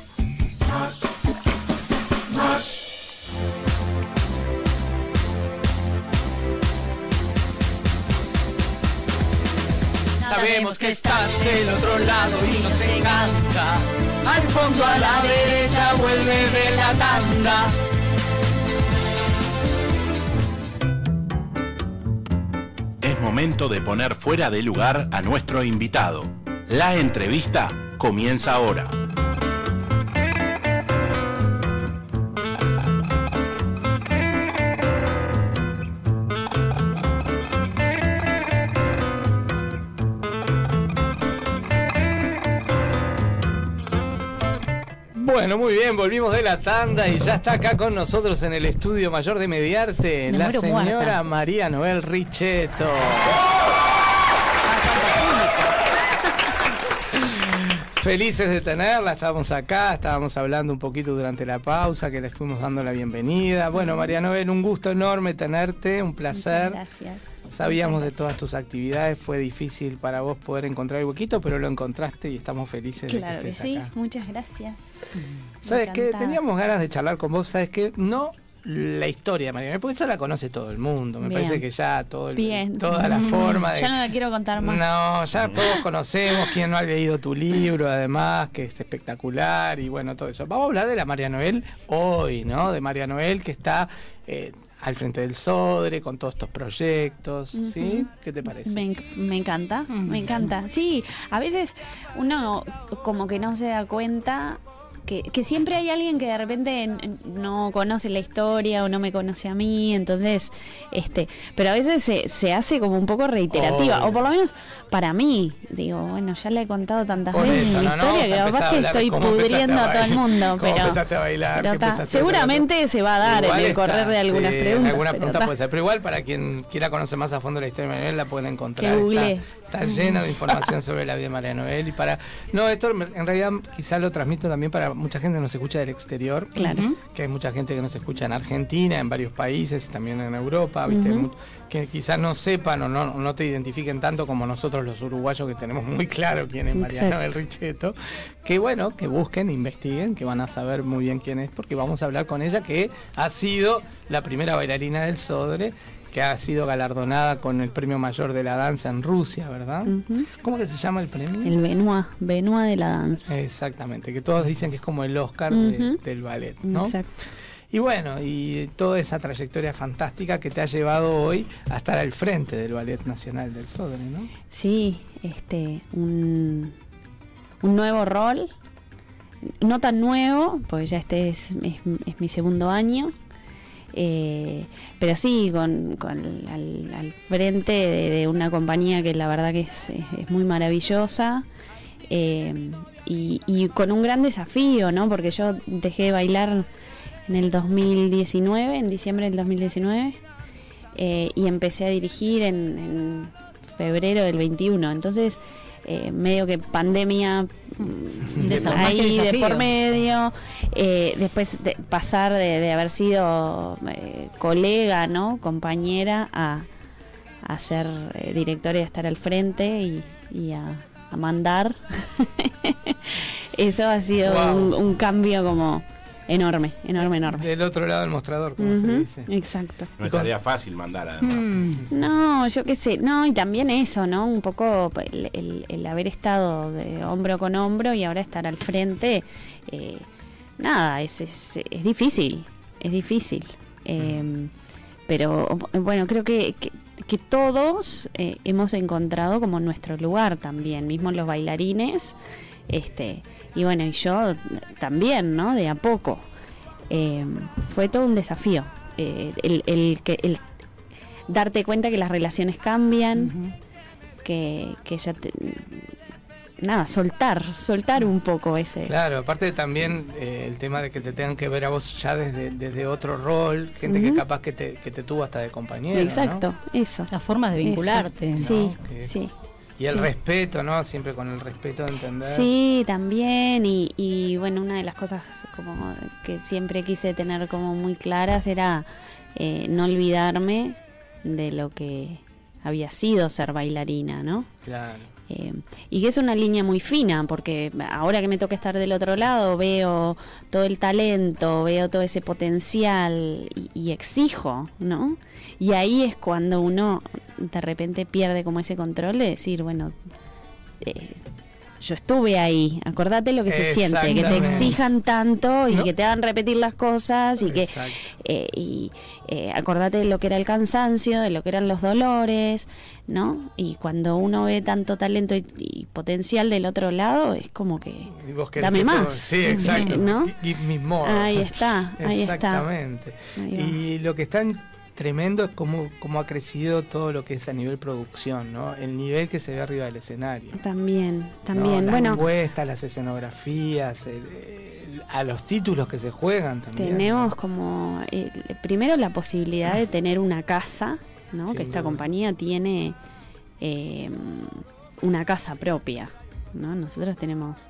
Speaker 2: Sabemos que estás del otro lado y nos encanta. Al fondo a la derecha vuelve de la tanda.
Speaker 6: Es momento de poner fuera de lugar a nuestro invitado. La entrevista comienza ahora.
Speaker 2: Bueno, muy bien, volvimos de la tanda y ya está acá con nosotros en el estudio mayor de Mediarte
Speaker 4: Me
Speaker 2: la señora
Speaker 4: muerta.
Speaker 2: María Noel Richetto. Felices de tenerla, estábamos acá, estábamos hablando un poquito durante la pausa, que les fuimos dando la bienvenida. Bueno, María Noel, un gusto enorme tenerte, un placer.
Speaker 8: Gracias.
Speaker 2: Sabíamos de todas tus actividades, fue difícil para vos poder encontrar el huequito, pero lo encontraste y estamos felices
Speaker 8: Claro
Speaker 2: de
Speaker 8: que
Speaker 2: que estés
Speaker 8: sí,
Speaker 2: acá.
Speaker 8: muchas gracias.
Speaker 2: ¿Sabes qué?
Speaker 8: Encantada.
Speaker 2: Teníamos ganas de charlar con vos, ¿sabes qué? No la historia de Mariana, porque eso la conoce todo el mundo. Me
Speaker 8: Bien.
Speaker 2: parece que ya todo el-
Speaker 8: Bien.
Speaker 2: toda la forma de...
Speaker 8: Ya no la quiero contar más.
Speaker 2: No, ya todos conocemos quién no ha leído tu libro, además, que es espectacular y bueno, todo eso. Vamos a hablar de la María Noel hoy, ¿no? De María Noel que está eh, al frente del Sodre con todos estos proyectos, ¿sí? ¿Qué te parece?
Speaker 8: Me encanta, me encanta. Sí, a veces uno como que no se da cuenta que, que siempre hay alguien que de repente no conoce la historia o no me conoce a mí, entonces, este, pero a veces se, se hace como un poco reiterativa, o por lo menos para mí, digo, bueno, ya le he contado tantas
Speaker 2: Por
Speaker 8: veces
Speaker 2: eso,
Speaker 8: mi
Speaker 2: no, no,
Speaker 8: historia
Speaker 2: a
Speaker 8: que capaz que
Speaker 2: hablar
Speaker 8: estoy pudriendo
Speaker 2: a
Speaker 8: a todo el mundo, pero,
Speaker 2: a bailar,
Speaker 8: pero ta, seguramente se va a dar en el
Speaker 2: está,
Speaker 8: correr de algunas
Speaker 2: sí,
Speaker 8: preguntas.
Speaker 2: Alguna
Speaker 8: pero
Speaker 2: pregunta
Speaker 8: ta.
Speaker 2: puede ser, pero igual para quien quiera conocer más a fondo la historia de María Noel la pueden encontrar. Está, está llena de información sobre la vida de María Noel y para no esto en realidad quizá lo transmito también para mucha gente nos escucha del exterior.
Speaker 8: Claro.
Speaker 2: Que hay mucha gente que nos escucha en Argentina, en varios países y también en Europa, que quizás no sepan o no, no te identifiquen tanto como nosotros los uruguayos que tenemos muy claro quién es María
Speaker 8: Exacto.
Speaker 2: Noel Richetto. Que bueno, que busquen, investiguen, que van a saber muy bien quién es, porque vamos a hablar con ella, que ha sido la primera bailarina del Sodre, que ha sido galardonada con el premio mayor de la danza en Rusia, ¿verdad?
Speaker 8: Ujú.
Speaker 2: ¿Cómo que se llama el premio?
Speaker 8: El Benoit, Benoit de la danza.
Speaker 2: Exactamente, que todos dicen que es como el Oscar de- del ballet, ¿no?
Speaker 8: Exacto.
Speaker 2: Y bueno, y toda esa trayectoria fantástica que te ha llevado hoy a estar al frente del Ballet Nacional del Sodre, ¿no?
Speaker 8: Sí, este, un, un nuevo rol, no tan nuevo, porque ya este es, es- es mi segundo año, eh, pero sí, con, con al, frente de, una compañía que la verdad que es, es- es muy maravillosa. eh, y, y con un gran desafío, ¿no? Porque yo dejé de bailar en el 2019, en diciembre del 2019, eh, y empecé a dirigir en, en febrero del 21. Entonces, eh, medio que pandemia mm, ahí
Speaker 4: el
Speaker 8: de por medio, eh, después de pasar de, de haber sido eh, colega, ¿no? compañera, a, a ser eh, directora y a estar al frente y, y a, a mandar. Eso ha sido
Speaker 2: Wow.
Speaker 8: un, un cambio como enorme, enorme, enorme.
Speaker 2: Del otro lado del mostrador, como se dice.
Speaker 8: Exacto.
Speaker 3: No es tarea fácil mandar además.
Speaker 4: Mm.
Speaker 8: No, yo qué sé, no, y también eso, ¿no? Un poco el, el- el haber estado de hombro con hombro y ahora estar al frente, eh, nada, es, es, es difícil, es difícil. Eh, pero bueno, creo que, que, que todos eh, hemos encontrado como nuestro lugar también, mismo los bailarines, este, y bueno, y yo también, ¿no? De a poco. Eh, fue todo un desafío. Eh, el, el que el darte cuenta que las relaciones cambian, que, que ya te, nada, soltar, soltar un poco ese.
Speaker 2: Claro, aparte también eh, el tema de que te tengan que ver a vos ya desde, desde otro rol, gente que
Speaker 8: Ujú.
Speaker 2: capaz que te, que te tuvo hasta de compañero. ¿no?
Speaker 8: Exacto, eso.
Speaker 4: Las formas de vincularte.
Speaker 8: Eso,
Speaker 4: ¿no?
Speaker 8: Sí,
Speaker 2: Que-
Speaker 8: sí.
Speaker 2: Y el
Speaker 8: Sí.
Speaker 2: respeto, ¿no? Siempre con el respeto de entender.
Speaker 8: Sí, también. Y, y bueno, una de las cosas como que siempre quise tener como muy claras era eh, no olvidarme de lo que había sido ser bailarina, ¿no?
Speaker 2: Claro.
Speaker 8: Eh, y que es una línea muy fina, porque ahora que me toca estar del otro lado, veo todo el talento, veo todo ese potencial y, y exijo, ¿no? Y ahí es cuando uno de repente pierde como ese control de decir, bueno, eh, yo estuve ahí, acordate lo que se siente, que te exijan tanto y
Speaker 2: No.
Speaker 8: que te hagan repetir las cosas y que eh, y eh, acordate de lo que era el cansancio, de lo que eran los dolores, ¿no? Y cuando uno ve tanto talento y, y potencial del otro lado, es como que dame más,
Speaker 2: Sí, exacto. Give me more.
Speaker 8: Ahí está, ahí está.
Speaker 2: Exactamente.
Speaker 8: Ahí va.
Speaker 2: Y lo que está en- tremendo es cómo, cómo ha crecido todo lo que es a nivel producción, ¿no? El nivel que se ve arriba del escenario.
Speaker 8: También,
Speaker 2: ¿no?
Speaker 8: también.
Speaker 2: Las
Speaker 8: bueno,
Speaker 2: encuestas, las escenografías, el- el- a los títulos que se juegan también.
Speaker 8: tenemos como eh, primero la posibilidad de tener una casa, ¿no?
Speaker 2: Sin
Speaker 8: que esta
Speaker 2: duda.
Speaker 8: compañía tiene eh, una casa propia, ¿no? Nosotros tenemos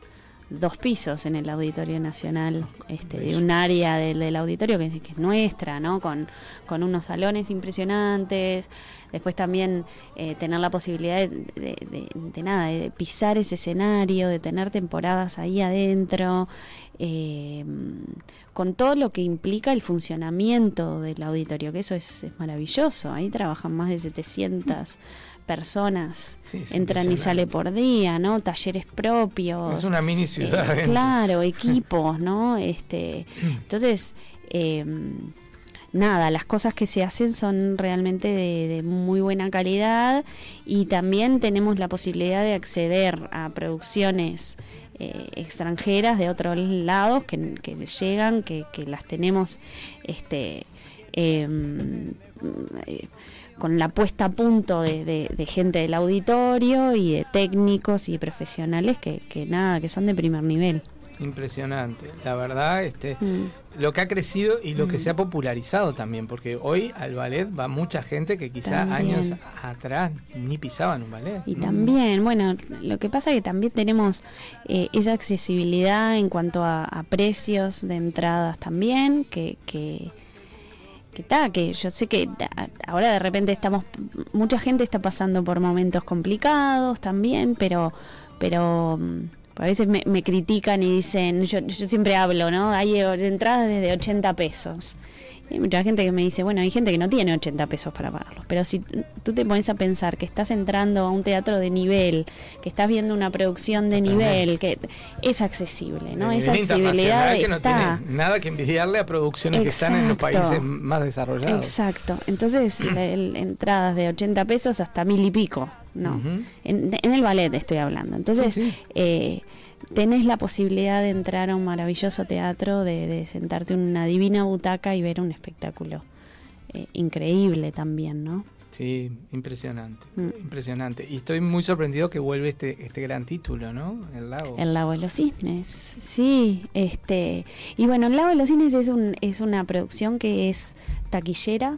Speaker 8: dos pisos en el Auditorio Nacional, este, de un área del, del auditorio que, es- que es nuestra, ¿no? Con, con unos salones impresionantes. Después también eh, tener la posibilidad de, de- de- de nada, de pisar ese escenario, de tener temporadas ahí adentro, eh, con todo lo que implica el funcionamiento del auditorio, que eso es, es maravilloso. Ahí trabajan más de 700 personas,
Speaker 2: Sí,
Speaker 8: entran y sale por día, ¿no? Talleres propios.
Speaker 2: Es una mini ciudad.
Speaker 8: Eh,
Speaker 2: adentro.
Speaker 8: claro, equipos, ¿no? Este, entonces, eh, nada, las cosas que se hacen son realmente de, de muy buena calidad y también tenemos la posibilidad de acceder a producciones eh, extranjeras de otros lados que, que llegan, que, que las tenemos, este, em, eh, con la puesta a punto de, de- de gente del auditorio y de técnicos y profesionales que, que nada, que son de primer nivel.
Speaker 2: Impresionante. La verdad, este,
Speaker 8: Mm.
Speaker 2: lo que ha crecido y lo que se ha popularizado también, porque hoy al ballet va mucha gente que quizá
Speaker 8: También.
Speaker 2: años atrás ni pisaban un ballet.
Speaker 8: Y también, bueno, lo que pasa es que también tenemos eh, esa accesibilidad en cuanto a, a precios de entradas también, que, que, que yo sé que ahora de repente estamos, mucha gente está pasando por momentos complicados también, pero, pero mm, a veces me, me critican y dicen, yo, yo siempre hablo, ¿no? Hay eh, entradas desde 80 pesos. Hay mucha gente que me dice, bueno, hay gente que no tiene 80 pesos para pagarlos, pero si tú te pones a pensar que estás entrando a un teatro de nivel, que estás viendo una producción de nivel, que es accesible, ¿no? Esa accesibilidad
Speaker 2: que no
Speaker 8: está.
Speaker 2: tiene nada que envidiarle a producciones que están en los países más desarrollados.
Speaker 8: Exacto. Entonces, la- el- entradas de 80 pesos hasta mil y pico, ¿no? En, en el ballet estoy hablando. Entonces,
Speaker 2: Sí, sí.
Speaker 8: eh, tenés la posibilidad de entrar a un maravilloso teatro, de, de sentarte en una divina butaca y ver un espectáculo eh, increíble también, ¿no?
Speaker 2: Sí, impresionante,
Speaker 8: Mm.
Speaker 2: impresionante. Y estoy muy sorprendido que vuelve este, este gran título, ¿no? El lago.
Speaker 8: El Lago de los Cisnes, sí, este y bueno, El Lago de los Cisnes es un es una producción que es taquillera.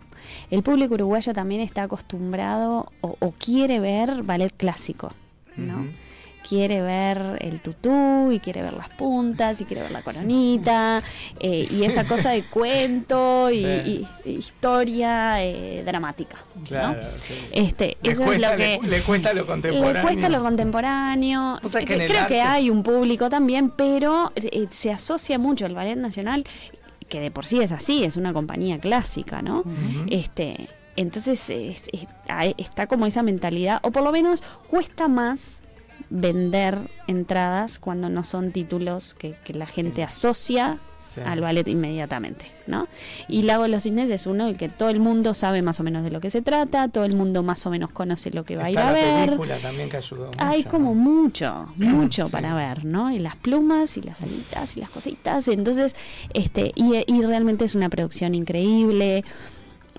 Speaker 8: El público uruguayo también está acostumbrado o, o quiere ver ballet clásico, ¿no?
Speaker 2: Ujú.
Speaker 8: Quiere ver el tutú y quiere ver las puntas y quiere ver la coronita eh, y esa cosa de cuento y,
Speaker 2: Sí.
Speaker 8: y- y historia eh, dramática, ¿no?
Speaker 2: Claro, sí.
Speaker 8: Este,
Speaker 2: Le
Speaker 8: eso
Speaker 2: cuesta,
Speaker 8: es lo que
Speaker 2: le, le cuesta lo contemporáneo.
Speaker 8: le cuesta lo contemporáneo.
Speaker 2: Que el
Speaker 8: Creo que hay un público también, pero eh, se asocia mucho el Ballet Nacional, que de por sí es así, es una compañía clásica, ¿no? Este, entonces es- está como esa mentalidad, o por lo menos cuesta más vender entradas cuando no son títulos que, que la gente asocia
Speaker 2: Sí.
Speaker 8: al ballet inmediatamente, ¿no? Y Lago de los Cisnes es uno el que todo el mundo sabe más o menos de lo que se trata, todo el mundo más o menos conoce lo que va a ir
Speaker 2: Está
Speaker 8: a ver.
Speaker 2: película también que ayudó mucho.
Speaker 8: Hay como mucho, mucho
Speaker 2: Sí.
Speaker 8: para ver, ¿no? Y las plumas y las alitas y las cositas. Entonces, este, y, y realmente es una producción increíble,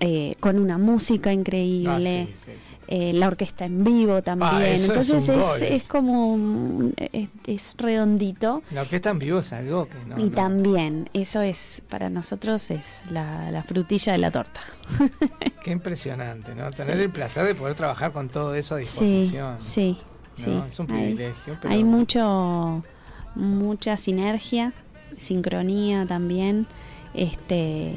Speaker 8: eh, con una música increíble.
Speaker 2: Ah, sí, sí, sí.
Speaker 8: eh, la orquesta en vivo también.
Speaker 2: Ah, es
Speaker 8: Entonces es, es como un- es, es redondito.
Speaker 2: La orquesta en vivo es algo que no.
Speaker 8: y
Speaker 2: no-
Speaker 8: también, eso es, para nosotros es la, la frutilla de la torta.
Speaker 2: Qué impresionante, ¿no? Tener el placer de poder trabajar con todo eso a disposición.
Speaker 8: sí,
Speaker 2: ¿no?
Speaker 8: sí.
Speaker 2: Es un
Speaker 8: Hay-
Speaker 2: privilegio. pero-
Speaker 8: Hay mucho, mucha sinergia, sincronía también, este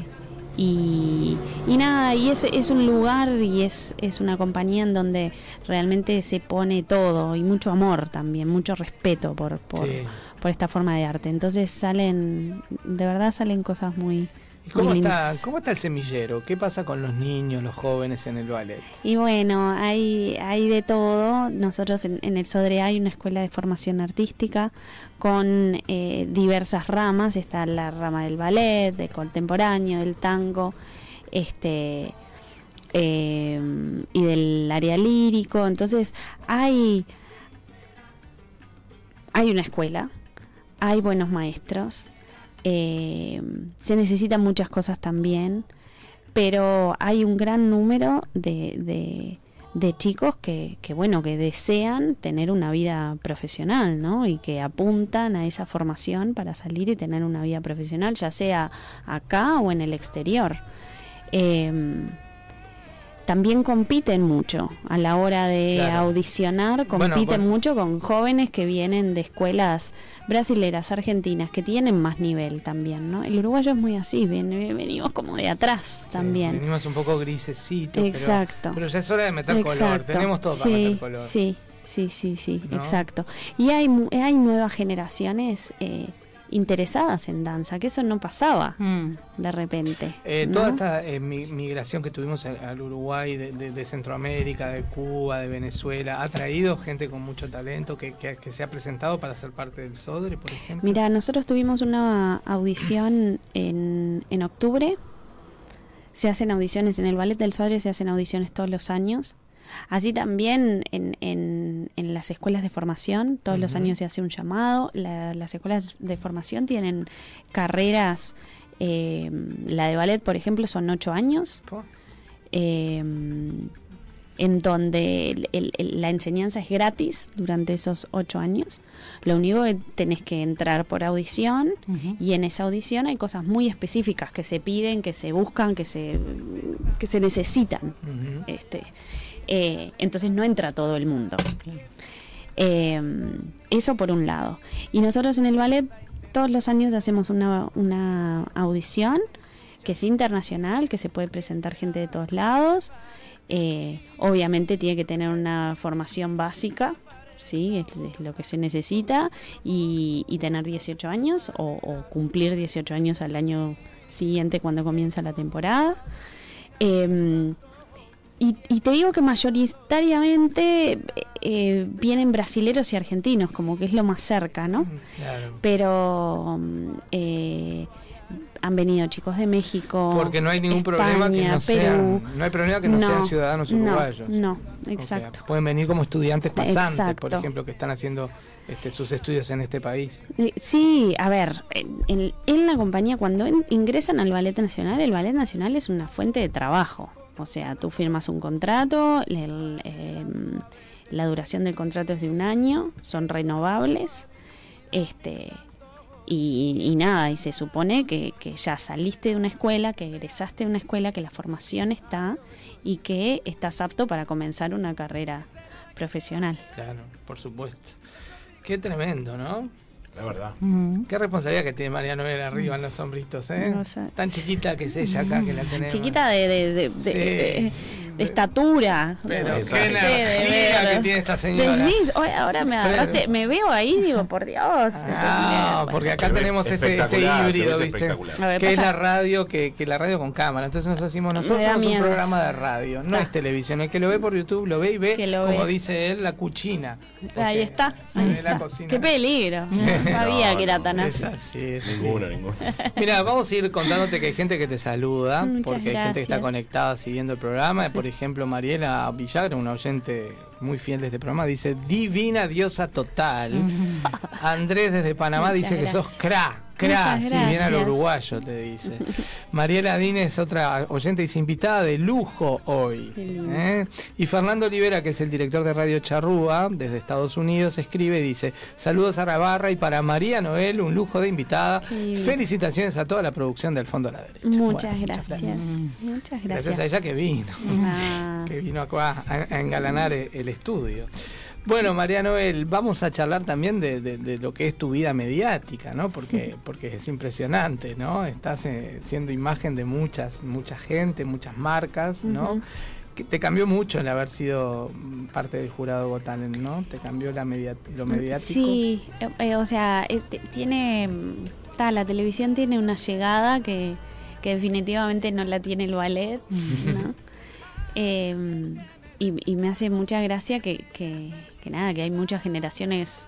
Speaker 8: y, y nada, y es, es un lugar y es, es una compañía en donde realmente se pone todo y mucho amor también, mucho respeto por, por,
Speaker 2: Sí.
Speaker 8: por esta forma de arte. Entonces salen, de verdad salen cosas muy,
Speaker 2: ¿Y cómo está, cómo está el semillero? ¿Qué pasa con los niños, los jóvenes en el ballet?
Speaker 8: Y bueno, hay, hay de todo. Nosotros en, en el Sodre hay una escuela de formación artística con eh, diversas ramas. Está la rama del ballet, del contemporáneo, del tango, este eh, y del área lírico. Entonces hay hay una escuela, hay buenos maestros, eh, se necesitan muchas cosas también, pero hay un gran número de, de, de chicos que, que, bueno, que desean tener una vida profesional, ¿no? Y que apuntan a esa formación para salir y tener una vida profesional, ya sea acá o en el exterior. Eh, también compiten mucho a la hora de
Speaker 2: Claro.
Speaker 8: audicionar, compiten
Speaker 2: bueno.
Speaker 8: mucho con jóvenes que vienen de escuelas brasileras, argentinas, que tienen más nivel también, ¿no? El uruguayo es muy así, ven- venimos como de atrás
Speaker 2: Sí,
Speaker 8: también.
Speaker 2: venimos un poco grisecitos.
Speaker 8: Exacto.
Speaker 2: Pero, pero ya es hora de meter color.
Speaker 8: Exacto.
Speaker 2: Tenemos todo para
Speaker 8: sí,
Speaker 2: meter color.
Speaker 8: Sí, sí, sí, sí,
Speaker 2: ¿No?
Speaker 8: exacto. Y hay, hay nuevas generaciones eh, interesadas en danza, que eso no pasaba
Speaker 4: Mm.
Speaker 8: de repente.
Speaker 2: Eh,
Speaker 8: ¿no?
Speaker 2: Toda esta eh, mi- migración que tuvimos al, al Uruguay, de, de- de Centroamérica, de Cuba, de Venezuela, ha traído gente con mucho talento que, que- que se ha presentado para ser parte del SODRE, por ejemplo.
Speaker 8: Mira, nosotros tuvimos una audición en, en octubre. Se hacen audiciones en el Ballet del Sodre, se hacen audiciones todos los años. Así también en, en, en las escuelas de formación, todos los años se hace un llamado. La- las escuelas de formación tienen carreras, eh, la de ballet, por ejemplo, son ocho años, eh, en donde el- el- el- la enseñanza es gratis durante esos ocho años. Lo único que tenés que entrar por audición y en esa audición hay cosas muy específicas que se piden, que se buscan, que se, que se necesitan. Este, eh, entonces no entra todo el mundo. Eh, eso por un lado. Y nosotros en el ballet todos los años hacemos una, una audición que es internacional, que se puede presentar gente de todos lados. Eh, obviamente tiene que tener una formación básica, sí, es, lo que se necesita, y, y tener 18 años o, o cumplir 18 años al año siguiente cuando comienza la temporada. Em, y, y te digo que mayoritariamente eh, vienen brasileros y argentinos, como que es lo más cerca, ¿no?
Speaker 2: Claro.
Speaker 8: Pero mm, eh, han venido chicos de México.
Speaker 2: Porque no hay ningún problema que
Speaker 8: España,
Speaker 2: no
Speaker 8: Perú.
Speaker 2: sean, no hay problema que no, sean ciudadanos
Speaker 8: no,
Speaker 2: uruguayos.
Speaker 8: No, exacto.
Speaker 2: pueden venir como estudiantes pasantes, por ejemplo, que están haciendo este, sus estudios en este país.
Speaker 8: Eh, Sí, a ver, en, en- en la compañía cuando en- ingresan al Ballet Nacional, el Ballet Nacional es una fuente de trabajo. O sea, tú firmas un contrato, el, eh, la duración del contrato es de un año, son renovables. Este, y, y nada, y se supone que, que ya saliste de una escuela, que egresaste de una escuela, que la formación está y que estás apto para comenzar una carrera profesional.
Speaker 2: Claro, por supuesto. Qué tremendo, ¿no?
Speaker 3: La verdad.
Speaker 2: Qué responsabilidad que tiene María Noel arriba en los hombritos, ¿eh?
Speaker 8: No sé.
Speaker 2: Tan chiquita que es ella acá que la tenemos.
Speaker 8: Chiquita de, de, de, de-
Speaker 2: Sí.
Speaker 8: de- de estatura.
Speaker 2: Pero
Speaker 8: No
Speaker 2: qué energía que tiene esta señora.
Speaker 8: Decís, "Oye, ahora me agarraste, me veo ahí, digo, por Dios.
Speaker 2: Ah, porque acá tenemos este, este híbrido, ¿viste?
Speaker 8: ver,
Speaker 2: Que es la radio, que, que la radio con cámara. Entonces nos decimos, nosotros somos un programa de radio, no es televisión. El que lo ve por YouTube lo ve y ve,
Speaker 8: lo
Speaker 2: como
Speaker 8: ve.
Speaker 2: dice él, la cuchina.
Speaker 8: Ahí está.
Speaker 2: se
Speaker 8: ahí
Speaker 2: ve la
Speaker 8: está.
Speaker 2: cocina.
Speaker 8: Qué peligro. No sabía
Speaker 3: No,
Speaker 8: que era
Speaker 3: no,
Speaker 8: tan
Speaker 2: Es
Speaker 8: así.
Speaker 2: así, es así.
Speaker 3: Ninguno, ninguno.
Speaker 2: Mira, vamos a ir contándote que hay gente que te saluda,
Speaker 8: Muchas
Speaker 2: porque hay gente que está conectada siguiendo el programa. Por ejemplo, Mariela Villagra, una oyente muy fiel de este programa, dice, divina diosa total. Andrés desde Panamá
Speaker 8: Muchas
Speaker 2: dice que sos cra, cra, si bien al uruguayo te dice. Mariela Dínez, otra oyente, dice, invitada de lujo hoy. ¿eh? Y Fernando Olivera, que es el director de Radio Charrúa, desde Estados Unidos, escribe y dice, saludos a Rabarra y para María Noel, un lujo de invitada. Felicitaciones a toda la producción del Fondo a la Derecha.
Speaker 8: Muchas
Speaker 2: Bueno,
Speaker 8: gracias. Muchas
Speaker 2: Gracias a
Speaker 8: gracias.
Speaker 2: ella que vino,
Speaker 8: Ah.
Speaker 2: que vino acá a, a engalanar el, estudio. Bueno, María Noel, vamos a charlar también de, de- de lo que es tu vida mediática, ¿no? Porque, porque es impresionante, ¿no? Estás eh, siendo imagen de muchas, mucha gente, muchas marcas, ¿no? Que te cambió mucho el haber sido mm, parte del jurado Got Talent, ¿no? Te cambió la media- lo mediático.
Speaker 8: Sí, eh, eh, o sea, eh, tiene. mm, ta, la televisión tiene una llegada que, que definitivamente no la tiene el ballet, ¿no? Y, y me hace mucha gracia que, que, que nada, que hay muchas generaciones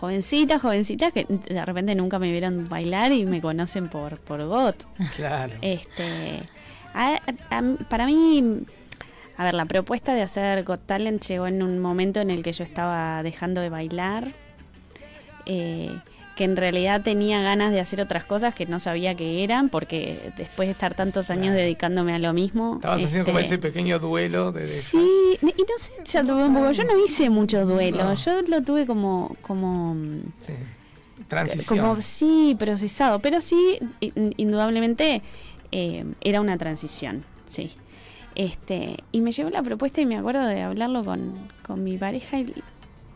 Speaker 8: jovencitas, jovencitas que de repente nunca me vieron bailar y me conocen por, por GOT.
Speaker 2: Claro.
Speaker 8: Este, a- a- para mí, a ver, la propuesta de hacer Got Talent llegó en un momento en el que yo estaba dejando de bailar, eh, que en realidad tenía ganas de hacer otras cosas que no sabía que eran, porque después de estar tantos años dedicándome a lo mismo.
Speaker 2: Estabas haciendo como
Speaker 8: este,
Speaker 2: ese pequeño duelo de...
Speaker 8: Sí, y no sé, ya tuve un poco, yo no hice mucho duelo,
Speaker 2: No.
Speaker 8: yo lo tuve como, como
Speaker 2: Sí. Transición.
Speaker 8: como sí, procesado, pero sí, in- indudablemente eh, era una transición, sí. Este, y me llegó la propuesta y me acuerdo de hablarlo con, con mi pareja y,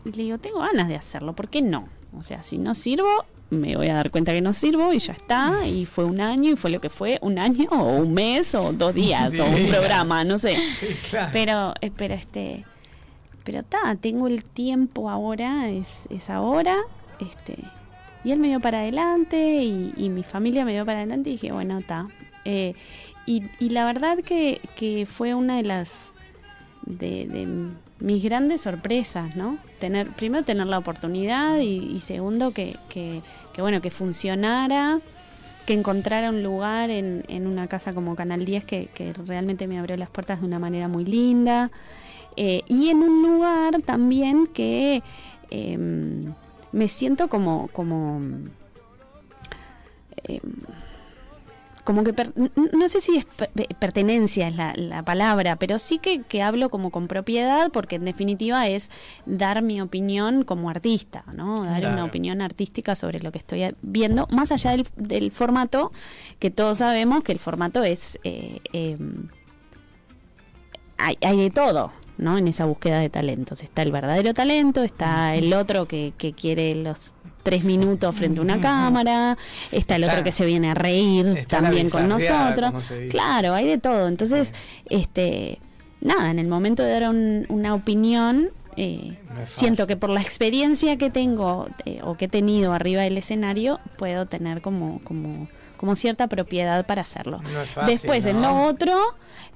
Speaker 8: y le digo, tengo ganas de hacerlo, ¿por qué no? O sea, si no sirvo, me voy a dar cuenta que no sirvo y ya está, y fue un año y fue lo que fue, un año o un mes o dos días o un programa, no sé.
Speaker 2: Sí, claro.
Speaker 8: Pero, eh, pero este, pero está, tengo el tiempo ahora, es, es ahora, este, y él me dio para adelante y, y mi familia me dio para adelante y dije, bueno, está. Eh, y, y la verdad que, que fue una de las de, de mis grandes sorpresas, ¿no? Tener, primero tener la oportunidad y, segundo que, que, que, bueno, que funcionara, que encontrara un lugar en, en una casa como Canal 10 que, que realmente me abrió las puertas de una manera muy linda. Eh, y en un lugar también que em, me siento como, como em, como que per- no sé si es per- pertenencia es la, la palabra, pero sí que, que hablo como con propiedad porque en definitiva es dar mi opinión como artista, ¿no? Dar
Speaker 2: Claro.
Speaker 8: una opinión artística sobre lo que estoy viendo, más allá del, del formato, que todos sabemos que el formato es... eh, em, hay, hay de todo, ¿no? En esa búsqueda de talentos. Está el verdadero talento, está el otro que, que quiere los tres minutos frente a una cámara, está el
Speaker 2: Está-
Speaker 8: otro que se viene a reír también con nosotros. Claro, hay de todo. Entonces, este, nada, en el momento de dar un- una opinión, eh,
Speaker 2: No
Speaker 8: siento que por la experiencia que tengo eh, o que he tenido arriba del escenario, puedo tener como, como, como cierta propiedad para hacerlo.
Speaker 2: No es fácil,
Speaker 8: Después, en lo otro,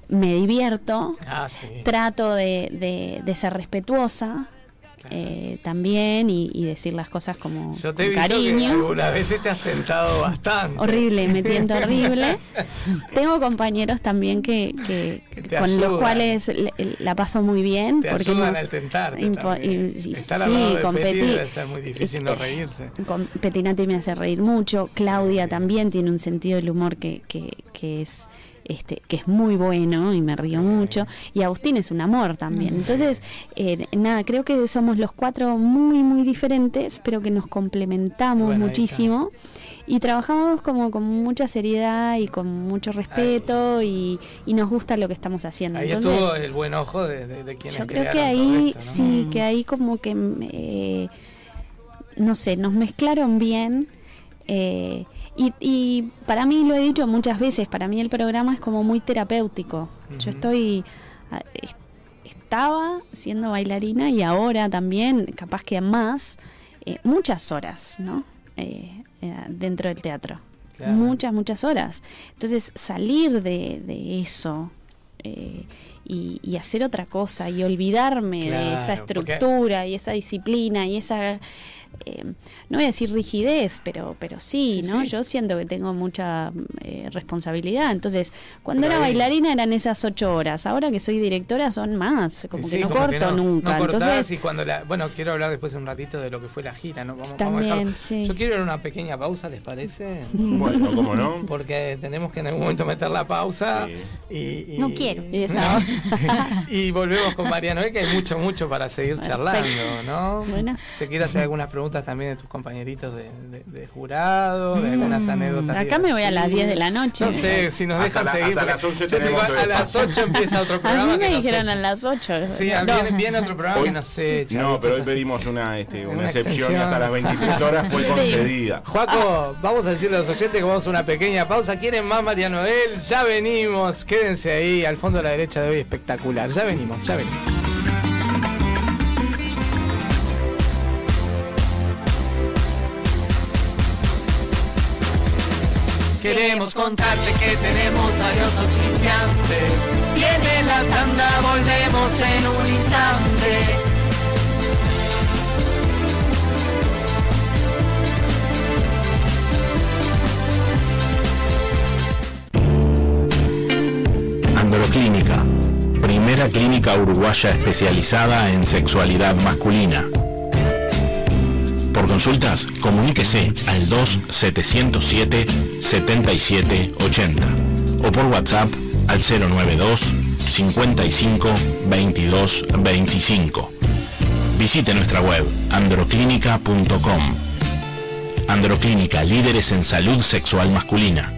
Speaker 8: me divierto,
Speaker 2: Ah, sí.
Speaker 8: trato de, de- de ser respetuosa eh, también y, y decir las cosas como
Speaker 2: Yo te he visto que
Speaker 8: cariño.
Speaker 2: algunas veces te has tentado bastante.
Speaker 8: Horrible, me tiento horrible. Tengo compañeros también que, que- con
Speaker 2: ayudan.
Speaker 8: los cuales le- la paso muy bien.
Speaker 2: Te
Speaker 8: porque
Speaker 2: ayudan
Speaker 8: hemos
Speaker 2: al tentarte
Speaker 8: impo-
Speaker 2: también.
Speaker 8: y- y-
Speaker 2: Estar
Speaker 8: sí,
Speaker 2: debe ser muy difícil no
Speaker 8: eh,
Speaker 2: reírse.
Speaker 8: con Petinati me hace reír mucho. Claudia también tiene un sentido del humor que, que, que es este, que es muy bueno y me río mucho. Y Agustín es un amor también. Entonces, eh, nada, creo que somos los cuatro muy, muy diferentes, pero que nos complementamos
Speaker 2: Bueno,
Speaker 8: muchísimo. Y trabajamos como con mucha seriedad y con mucho respeto y, y nos gusta lo que estamos haciendo.
Speaker 2: Ahí
Speaker 8: Entonces,
Speaker 2: estuvo el buen ojo de, de, de quienes
Speaker 8: yo creo que ahí,
Speaker 2: esto, ¿no?
Speaker 8: sí, que ahí como que, eh, no sé, nos mezclaron bien. eh, y, y para mí, lo he dicho muchas veces, para mí el programa es como muy terapéutico. Yo estoy, es- estaba siendo bailarina y ahora también, capaz que más, eh, muchas horas, ¿no? Eh, eh, dentro del teatro.
Speaker 2: Claro.
Speaker 8: Muchas, muchas horas. Entonces, salir de, de eso eh, y, y hacer otra cosa y olvidarme de esa
Speaker 2: porque-
Speaker 8: estructura y esa disciplina y esa, eh, no voy a decir rigidez, pero, pero sí,
Speaker 2: Sí,
Speaker 8: ¿no?
Speaker 2: sí.
Speaker 8: Yo siento que tengo mucha eh, responsabilidad. Entonces, cuando
Speaker 2: Pero
Speaker 8: era
Speaker 2: ahí-
Speaker 8: bailarina eran esas ocho horas. Ahora que soy directora son más. Como
Speaker 2: Sí,
Speaker 8: que no
Speaker 2: como
Speaker 8: corto
Speaker 2: no-
Speaker 8: nunca.
Speaker 2: no
Speaker 8: Entonces,
Speaker 2: y cuando la, bueno, quiero hablar después un ratito de lo que fue la gira, ¿no? Vamos, vamos a
Speaker 8: También.
Speaker 2: Yo quiero ir a una pequeña pausa, ¿les parece?
Speaker 3: Bueno, ¿cómo no?
Speaker 2: Porque tenemos que en algún momento meter la pausa
Speaker 3: Sí.
Speaker 2: y, y-
Speaker 4: No quiero.
Speaker 8: Y esa-
Speaker 2: ¿no? y volvemos con Mariano, que hay mucho, mucho para seguir
Speaker 8: Perfecto.
Speaker 2: charlando, ¿no?
Speaker 8: Buenas.
Speaker 2: Te quiero hacer algunas preguntas también de tus compañeritos de, de- de jurado, de algunas anécdotas.
Speaker 8: Mm. Acá me voy a las
Speaker 2: divertidas.
Speaker 8: 10 de la noche.
Speaker 2: No sé si nos
Speaker 3: Hasta
Speaker 2: dejan
Speaker 3: la-
Speaker 2: seguir.
Speaker 3: hasta las 11
Speaker 2: yo te
Speaker 3: tenemos
Speaker 2: digo, a
Speaker 3: el
Speaker 2: las
Speaker 3: espacio.
Speaker 2: 8 empieza otro
Speaker 8: A
Speaker 2: programa.
Speaker 8: mí me dijeron a las 8.
Speaker 2: Sí, ah, viene, viene otro programa que nos echa.
Speaker 3: No, pero hoy pedimos una, este, una,
Speaker 2: Una
Speaker 3: excepción y hasta las 23 horas fue
Speaker 8: Sí.
Speaker 3: concedida.
Speaker 2: Juaco, vamos a decirle a los oyentes que vamos a una pequeña pausa. ¿Quieren más María Noel? Ya venimos. Quédense ahí al fondo de la derecha de hoy espectacular. Ya venimos, ya venimos. Queremos contarte que tenemos varios oficiantes. Viene la tanda, volvemos en un instante.
Speaker 6: Androclínica, primera clínica uruguaya especializada en sexualidad masculina. Por consultas, comuníquese al 2-707-7780 o por WhatsApp al 092 55 22 25. Visite nuestra web androclínica.com. Androclínica, líderes en salud sexual masculina.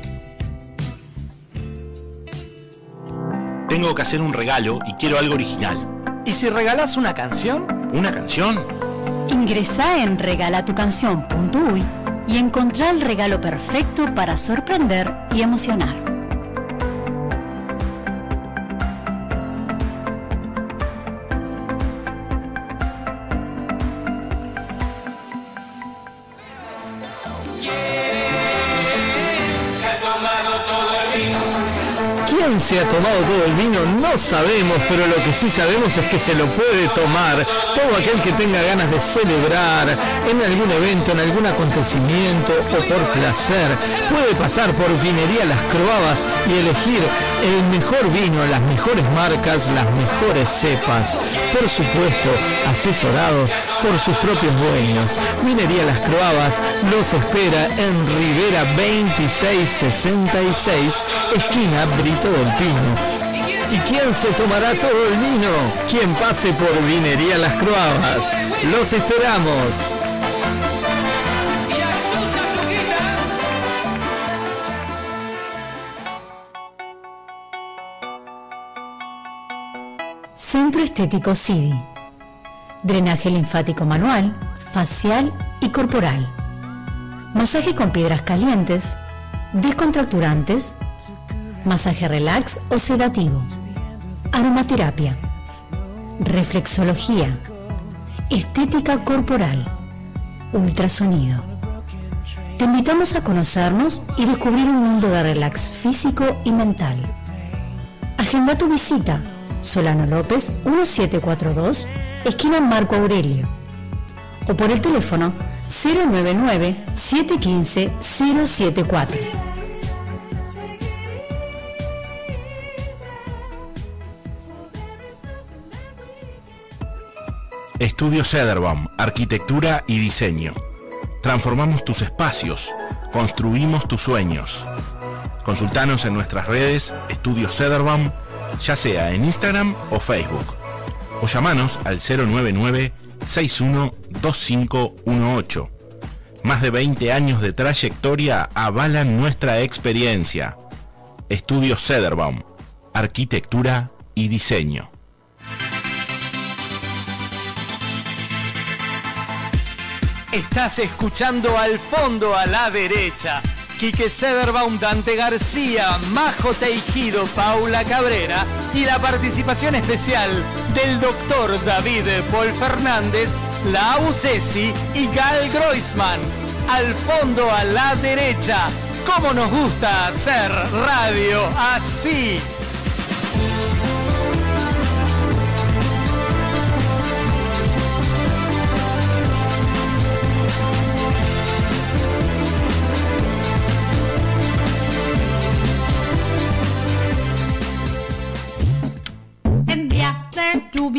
Speaker 6: Tengo que hacer un regalo y quiero algo original.
Speaker 2: ¿Y si regalás una canción?
Speaker 6: ¿Una canción?
Speaker 7: Ingresá en regalatucanción.uy y encontrá el regalo perfecto para sorprender y emocionar.
Speaker 9: Se ha tomado todo el vino? No sabemos, pero lo que sí sabemos es que se lo puede tomar todo aquel que tenga ganas de celebrar en algún evento, en algún acontecimiento o por placer. Puede pasar por Vinería Las Croabas y elegir el mejor vino, las mejores marcas, las mejores cepas. Por supuesto, asesorados por sus propios dueños. Vinería Las Croabas los espera en Rivera 2666, esquina Brito del ¿Y quién se tomará todo el vino? Quien pase por Vinería Las Croabas. Los esperamos.
Speaker 7: Centro Estético CIDI. Drenaje linfático manual, facial y corporal. Masaje con piedras calientes, descontracturantes, masaje relax o sedativo. Aromaterapia. Reflexología. Estética corporal. Ultrasonido. Te invitamos a conocernos y descubrir un mundo de relax físico y mental. Agenda tu visita. Solano López 1742, esquina Marco Aurelio. O por el teléfono 099-715-074.
Speaker 6: Estudio Cederbaum, Arquitectura y Diseño. Transformamos tus espacios, construimos tus sueños. Consultanos en nuestras redes Estudio Cederbaum, ya sea en Instagram o Facebook. O llamanos al 099 612518. Más de 20 años de trayectoria avalan nuestra experiencia. Estudio Cederbaum, Arquitectura y Diseño.
Speaker 9: Estás escuchando al fondo a la derecha. Quique Sederbaum, Dante García, Majo Teijido, Paula Cabrera y la participación especial del doctor David Paul Fernández, Lau Cesi y Gal Groisman. Al fondo a la derecha. ¿Cómo nos gusta hacer radio así?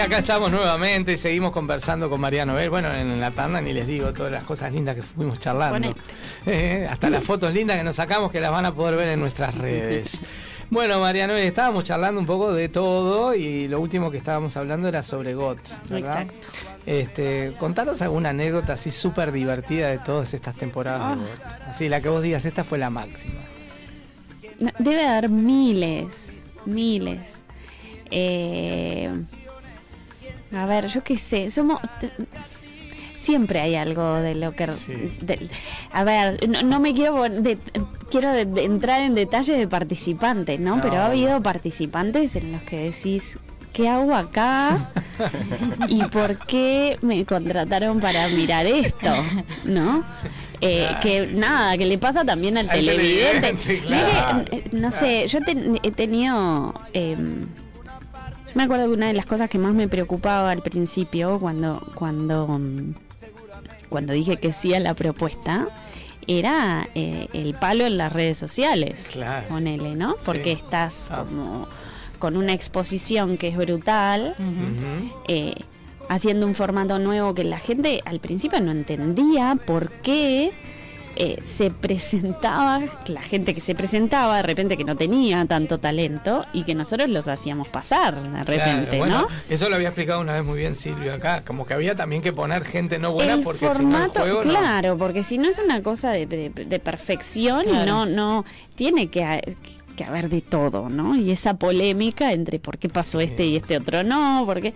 Speaker 2: Acá estamos nuevamente y seguimos conversando con María Noel. Bueno, en la tanda ni les digo todas las cosas lindas que fuimos charlando. Eh, hasta las fotos lindas que nos sacamos que las van a poder ver en nuestras redes. Bueno, María Noel, estábamos charlando un poco de todo y lo último que estábamos hablando era sobre GOT, ¿verdad?
Speaker 8: Exacto.
Speaker 2: Este, contanos alguna anécdota así súper divertida de todas estas temporadas de GOT. Así, la que vos digas, esta fue la máxima.
Speaker 8: No, Debe haber miles, miles. Eh, a ver, yo qué sé, somos... Siempre hay algo de lo que... del- a ver, no, no me quiero... de- quiero de- entrar en detalles de participantes, ¿no?
Speaker 2: No,
Speaker 8: Pero ha habido participantes en los que decís... ¿Qué hago acá? ¿Y por qué me contrataron para mirar esto? ¿No? Eh, Que nada, que le pasa también al,
Speaker 2: Al
Speaker 8: televidente.
Speaker 2: televidente,
Speaker 8: No es que,
Speaker 2: claro.
Speaker 8: eh, no sé, yo ten- he tenido... em, me acuerdo que una de las cosas que más me preocupaba al principio, cuando, cuando, mm, cuando dije que sí a la propuesta, era eh, el palo en las redes sociales.
Speaker 2: Claro.
Speaker 8: Ponele, ¿no? Porque
Speaker 2: Sí.
Speaker 8: estás
Speaker 2: Ah.
Speaker 8: como con una exposición que es brutal, eh, haciendo un formato nuevo que la gente al principio no entendía por qué eh, se presentaba, la gente que se presentaba de repente que no tenía tanto talento y que nosotros los hacíamos pasar de repente,
Speaker 2: Claro, bueno,
Speaker 8: ¿no?
Speaker 2: Eso lo había explicado una vez muy bien Silvio acá, como que había también que poner gente no buena
Speaker 8: el
Speaker 2: porque
Speaker 8: formato,
Speaker 2: si no el juego no-
Speaker 8: claro, porque si no es una cosa de, de- de perfección y no, no, tiene que, que haber de todo, ¿no? Y esa polémica entre por qué pasó este y este otro no, porque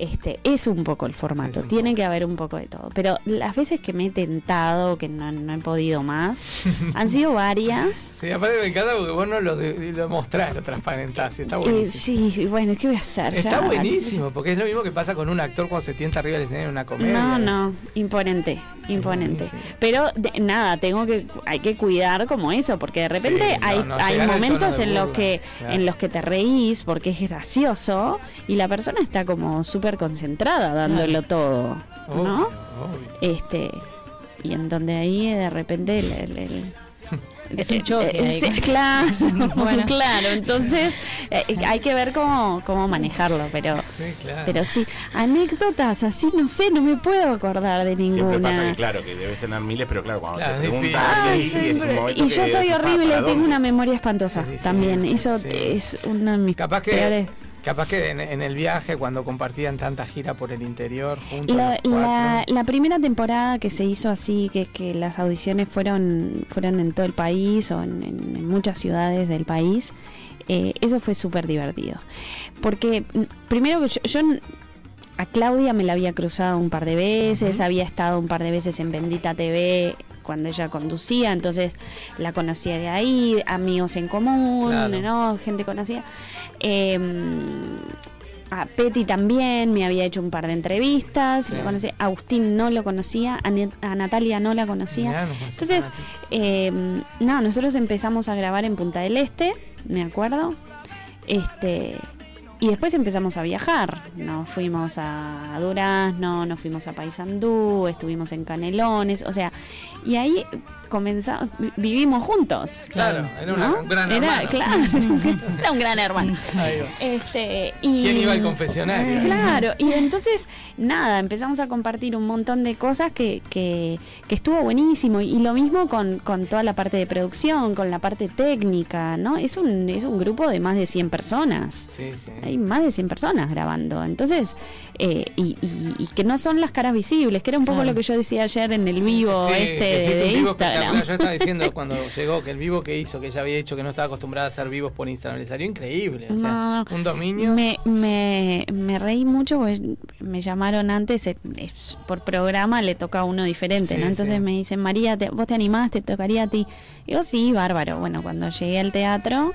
Speaker 8: este es un poco el formato, tiene que haber un poco de todo. Pero las veces que me he tentado, que no, no he podido más, han sido varias.
Speaker 2: Sí, aparte me encanta porque vos no lo, de- lo mostrás, lo transparentás, está
Speaker 8: Eh,
Speaker 2: buenísimo.
Speaker 8: sí, y bueno, ¿qué voy a hacer?
Speaker 2: Está
Speaker 8: Ya,
Speaker 2: buenísimo, porque es lo mismo que pasa con un actor cuando se tienta arriba del escenario en una comedia.
Speaker 8: No, no, imponente, imponente. Pero de- nada, tengo que hay que cuidar como eso, porque de repente
Speaker 2: Sí, no,
Speaker 8: hay,
Speaker 2: no,
Speaker 8: hay momentos en los que
Speaker 2: claro.
Speaker 8: en los que te reís porque es gracioso y la persona está como súper concentrada dándolo todo, ¿no?
Speaker 2: Obvio.
Speaker 8: Este y en donde ahí de repente el, el- el-
Speaker 4: Es un choque
Speaker 8: eh, sí, claro,
Speaker 4: Bueno.
Speaker 8: claro. Entonces eh, hay que ver cómo, cómo manejarlo, pero
Speaker 2: Sí, claro.
Speaker 8: pero sí, anécdotas así, no sé, no me puedo acordar de
Speaker 3: Siempre pasa
Speaker 8: ninguna.
Speaker 3: que, claro, que debes tener miles, pero claro, cuando
Speaker 2: Claro,
Speaker 3: te preguntas es un
Speaker 8: Y yo soy
Speaker 3: decís, "Pa,
Speaker 8: horrible,
Speaker 3: ¿para
Speaker 8: tengo
Speaker 3: dónde?".
Speaker 8: una memoria espantosa
Speaker 2: Es difícil,
Speaker 8: también. Eso
Speaker 2: sí.
Speaker 8: es uno de mis
Speaker 2: Capaz que
Speaker 8: peores.
Speaker 2: Capaz que en, en el viaje, cuando compartían tanta gira por el interior juntos.
Speaker 8: La, la- la primera temporada que se hizo así, que, que las audiciones fueron, fueron en todo el país o en, en- en muchas ciudades del país, eh, eso fue súper divertido. Porque mm, primero que yo, yo a Claudia me la había cruzado un par de veces, había estado un par de veces en Bendita TV cuando ella conducía, entonces la conocía de ahí, amigos en común,
Speaker 2: Claro.
Speaker 8: ¿no? Gente conocida. Eh, a Petty también me había hecho un par de entrevistas,
Speaker 2: Sí.
Speaker 8: lo conocí. Agustín no lo conocía, a, Natalia no la conocía.
Speaker 2: Mirá, no conocía
Speaker 8: Entonces, eh, no, nosotros empezamos a grabar en Punta del Este, me acuerdo. Este, y después empezamos a viajar. Nos fuimos a Durazno, nos fuimos a Paysandú, estuvimos en Canelones, o sea, y ahí comenzamos, vivimos juntos.
Speaker 2: Claro, era una-
Speaker 8: ¿no?
Speaker 2: un gran
Speaker 8: Era,
Speaker 2: hermano.
Speaker 8: claro, era un gran hermano. Este, y,
Speaker 2: ¿Quién iba al confesionario?
Speaker 8: Claro, y entonces, nada, empezamos a compartir un montón de cosas que, que, que estuvo buenísimo. Y lo mismo con, con toda la parte de producción, con la parte técnica, ¿no? Es un, es un grupo de más de 100 personas.
Speaker 2: Sí, sí.
Speaker 8: Hay más de 100 personas grabando. Entonces, eh, y, y- y que no son las caras visibles, que era un poco
Speaker 2: Claro.
Speaker 8: lo que yo decía ayer en el vivo
Speaker 2: Sí,
Speaker 8: este de,
Speaker 2: vivo
Speaker 8: Instagram.
Speaker 2: Yo estaba diciendo cuando llegó que el vivo que hizo, que ella había dicho que no estaba acostumbrada a hacer vivos por Instagram, le salió increíble. O sea,
Speaker 8: No,
Speaker 2: un dominio.
Speaker 8: Me, me, me reí mucho porque me llamaron antes eh, por programa, le toca a uno diferente,
Speaker 2: Sí,
Speaker 8: ¿no? Entonces
Speaker 2: sí.
Speaker 8: me dicen, María, te- ¿vos te animás? ¿Te tocaría a ti? Digo, sí, bárbaro. Bueno, cuando llegué al teatro,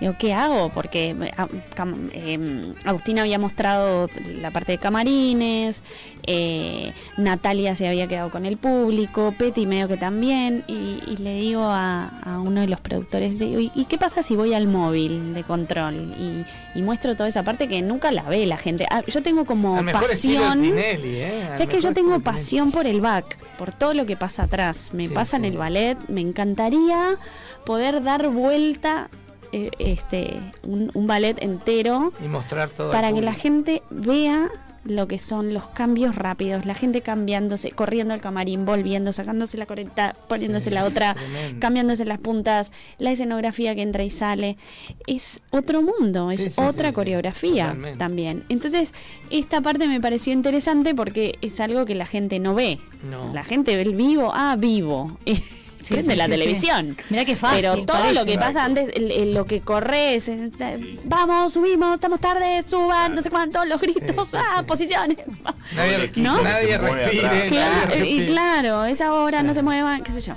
Speaker 8: digo, ¿qué hago? Porque eh, a- cam- Agustín había mostrado la parte de camarines, eh, Natalia se había quedado con el público, Petty medio que también, y, y le digo a, a uno de los productores, digo, ¿y, qué pasa si voy al móvil de control? Y, y muestro toda esa parte que nunca la ve la gente. Ah, yo tengo como pasión...
Speaker 2: Tinelli, ¿eh?
Speaker 8: Sabes que yo tengo pasión por el back, por todo lo que pasa atrás. Me
Speaker 2: Sí,
Speaker 8: pasa en el ballet, me encantaría poder dar vuelta eh, este un, un ballet entero.
Speaker 2: Y mostrar todo.
Speaker 8: para que la gente vea lo que son los cambios rápidos, la gente cambiándose, corriendo al camarín, volviendo, sacándose la correcta, poniéndose
Speaker 2: Sí,
Speaker 8: la otra, cambiándose las puntas, la escenografía que entra y sale. Es otro mundo, es
Speaker 2: Sí,
Speaker 8: otra coreografía también. Entonces, esta parte me pareció interesante porque es algo que la gente no ve.
Speaker 2: No.
Speaker 8: La gente ve el vivo, ah, vivo. Prende
Speaker 4: sí,
Speaker 8: la
Speaker 4: sí,
Speaker 8: televisión.
Speaker 4: sí. Mirá qué fácil,
Speaker 8: Pero todo
Speaker 4: parece.
Speaker 8: lo que pasa antes, el- el- lo que corres, eh, vamos, subimos, estamos tarde, suban, no sé cuánto, los gritos,
Speaker 2: Sí, sí,
Speaker 8: ah,
Speaker 2: sí.
Speaker 8: posiciones.
Speaker 2: Nadie,
Speaker 8: ¿No?
Speaker 2: nadie respire. nadie
Speaker 8: y claro, esa hora
Speaker 2: Sí.
Speaker 8: no se muevan, qué sé yo.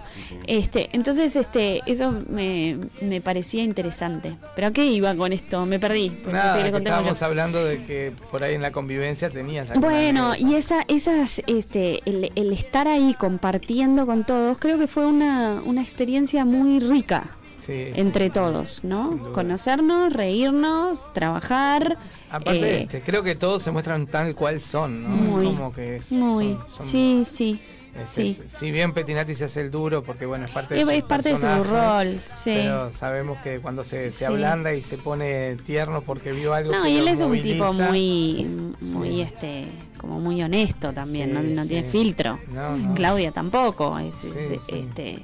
Speaker 8: Este, entonces, este, eso me, me parecía interesante. Pero ¿a qué iba con esto? Me perdí.
Speaker 2: Nada, estábamos hablando de que por ahí en la convivencia tenías
Speaker 8: Bueno, y esa, esas, este, el, el estar ahí compartiendo con todos, creo que fue una, una experiencia muy rica
Speaker 2: Sí, sí.
Speaker 8: entre todos, ¿no? Conocernos, reírnos, trabajar.
Speaker 2: Aparte,
Speaker 8: eh,
Speaker 2: este, creo que todos se muestran tal cual son, ¿no?
Speaker 8: Muy,
Speaker 2: Como que es-
Speaker 8: muy,
Speaker 2: son- son-
Speaker 8: sí, sí,
Speaker 2: este,
Speaker 8: sí.
Speaker 2: Si bien Petinati se hace el duro, porque bueno, es parte de
Speaker 8: Es,
Speaker 2: su
Speaker 8: es parte de su rol, sí.
Speaker 2: Pero sabemos que cuando se, se
Speaker 8: Sí.
Speaker 2: ablanda y se pone tierno porque vio algo
Speaker 8: No,
Speaker 2: que
Speaker 8: y él es un tipo muy, muy, este, como muy honesto también, no,
Speaker 2: Sí,
Speaker 8: no
Speaker 2: sí.
Speaker 8: tiene filtro.
Speaker 2: No, no.
Speaker 8: Claudia tampoco, es,
Speaker 2: Sí,
Speaker 8: es,
Speaker 2: sí.
Speaker 8: este,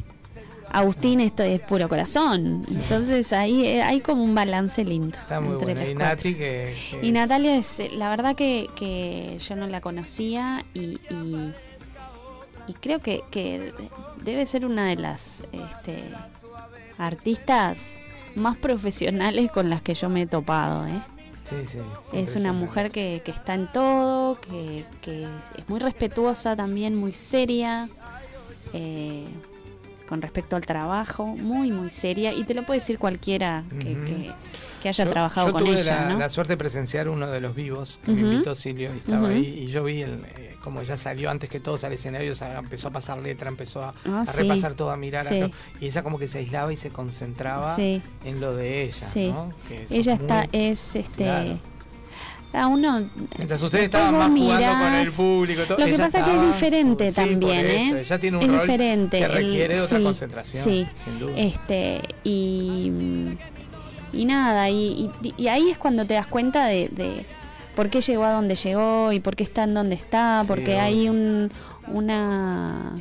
Speaker 8: Agustín esto es puro corazón, entonces ahí eh, hay como un balance lindo
Speaker 2: Está muy
Speaker 8: entre
Speaker 2: bueno. Y
Speaker 8: cuatro.
Speaker 2: Nati, que, que
Speaker 8: Y Natalia es, eh, la verdad que, que yo no la conocía y, y, y creo que, que debe ser una de las este, artistas más profesionales con las que yo me he topado. ¿eh?
Speaker 2: Sí, sí,
Speaker 8: Es una mujer que, que está en todo, que, que es muy respetuosa también, muy seria. eh, con respecto al trabajo, muy, muy seria. Y te lo puede decir cualquiera que- que haya
Speaker 2: Yo-
Speaker 8: trabajado
Speaker 2: yo
Speaker 8: con
Speaker 2: tuve
Speaker 8: ella,
Speaker 2: la,
Speaker 8: ¿no?
Speaker 2: la suerte de presenciar uno de los vivos que me invitó Silvio y estaba ahí y yo vi el, eh, como ya salió antes que todos al escenario, o sea, empezó a pasar letra, empezó a,
Speaker 8: Ah,
Speaker 2: a
Speaker 8: sí.
Speaker 2: repasar todo, a mirar
Speaker 8: Sí.
Speaker 2: a- y ella como que se aislaba y se concentraba
Speaker 8: Sí.
Speaker 2: en lo de ella,
Speaker 8: Sí.
Speaker 2: ¿no? Que
Speaker 8: Ella
Speaker 2: es
Speaker 8: está,
Speaker 2: muy-
Speaker 8: es este.
Speaker 2: Claro.
Speaker 8: A uno.
Speaker 2: Mientras ustedes estaban más jugando con el
Speaker 8: mirás,
Speaker 2: público, todo,
Speaker 8: Lo que
Speaker 2: ella
Speaker 8: pasa que es diferente
Speaker 2: su-
Speaker 8: también, ¿eh?
Speaker 2: Ella tiene un
Speaker 8: es
Speaker 2: rol
Speaker 8: diferente.
Speaker 2: que
Speaker 8: el-
Speaker 2: requiere de otra
Speaker 8: sí,
Speaker 2: concentración,
Speaker 8: Sí.
Speaker 2: sin duda.
Speaker 8: Este, y. Y nada, y, y- y ahí es cuando te das cuenta de, de por qué llegó a donde llegó y por qué está en donde está,
Speaker 2: Sí,
Speaker 8: porque
Speaker 2: obvio.
Speaker 8: hay un, una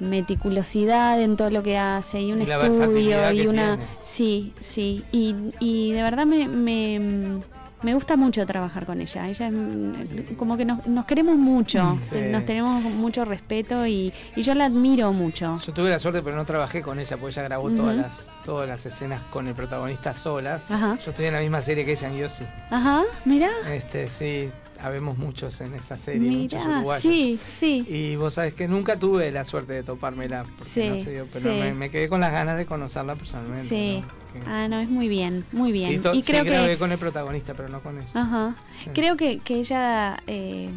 Speaker 8: meticulosidad en todo lo que hace y un
Speaker 2: Y
Speaker 8: estudio y una
Speaker 2: tiene.
Speaker 8: sí sí y, y de verdad me, me, me gusta mucho trabajar con ella. Ella es, mm, como que nos, nos queremos mucho,
Speaker 2: Sí.
Speaker 8: nos tenemos mucho respeto y, y yo la admiro mucho.
Speaker 2: Yo tuve la suerte, pero no trabajé con ella, porque ella grabó todas, las, todas las escenas con el protagonista sola.
Speaker 8: Ajá.
Speaker 2: Yo estoy en la misma serie que ella en Yossi.
Speaker 8: Ajá, mira,
Speaker 2: Este, sí, habemos muchos en esa serie, muchos
Speaker 8: mira,
Speaker 2: uruguayos.
Speaker 8: sí, sí.
Speaker 2: Y vos sabés que nunca tuve la suerte de topármela, porque
Speaker 8: Sí,
Speaker 2: no se dio, pero
Speaker 8: sí.
Speaker 2: me, me quedé con las ganas de conocerla personalmente.
Speaker 8: Sí.
Speaker 2: ¿no?
Speaker 8: Ah, no, es muy bien, muy bien.
Speaker 2: Sí,
Speaker 8: y
Speaker 2: sí,
Speaker 8: creo
Speaker 2: grabé
Speaker 8: que
Speaker 2: con el protagonista, pero no con ella.
Speaker 8: Ajá.
Speaker 2: Sí.
Speaker 8: Creo que, que ella. eh,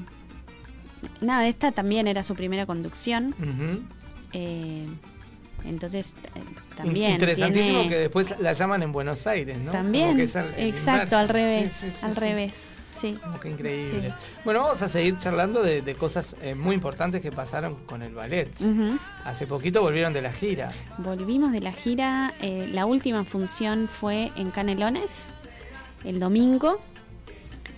Speaker 8: nada, esta también era su primera conducción. Eh, entonces, eh, también.
Speaker 2: Interesantísimo
Speaker 8: tiene-
Speaker 2: que después la llaman en Buenos Aires, ¿no?
Speaker 8: También.
Speaker 2: al-
Speaker 8: Exacto, al revés. Al revés. Sí.
Speaker 2: Como que increíble.
Speaker 8: Sí.
Speaker 2: Bueno, vamos a seguir charlando de, de cosas eh, muy importantes que pasaron con el ballet. Hace poquito volvieron de la gira.
Speaker 8: Volvimos de la gira. eh, la última función fue en Canelones, el domingo.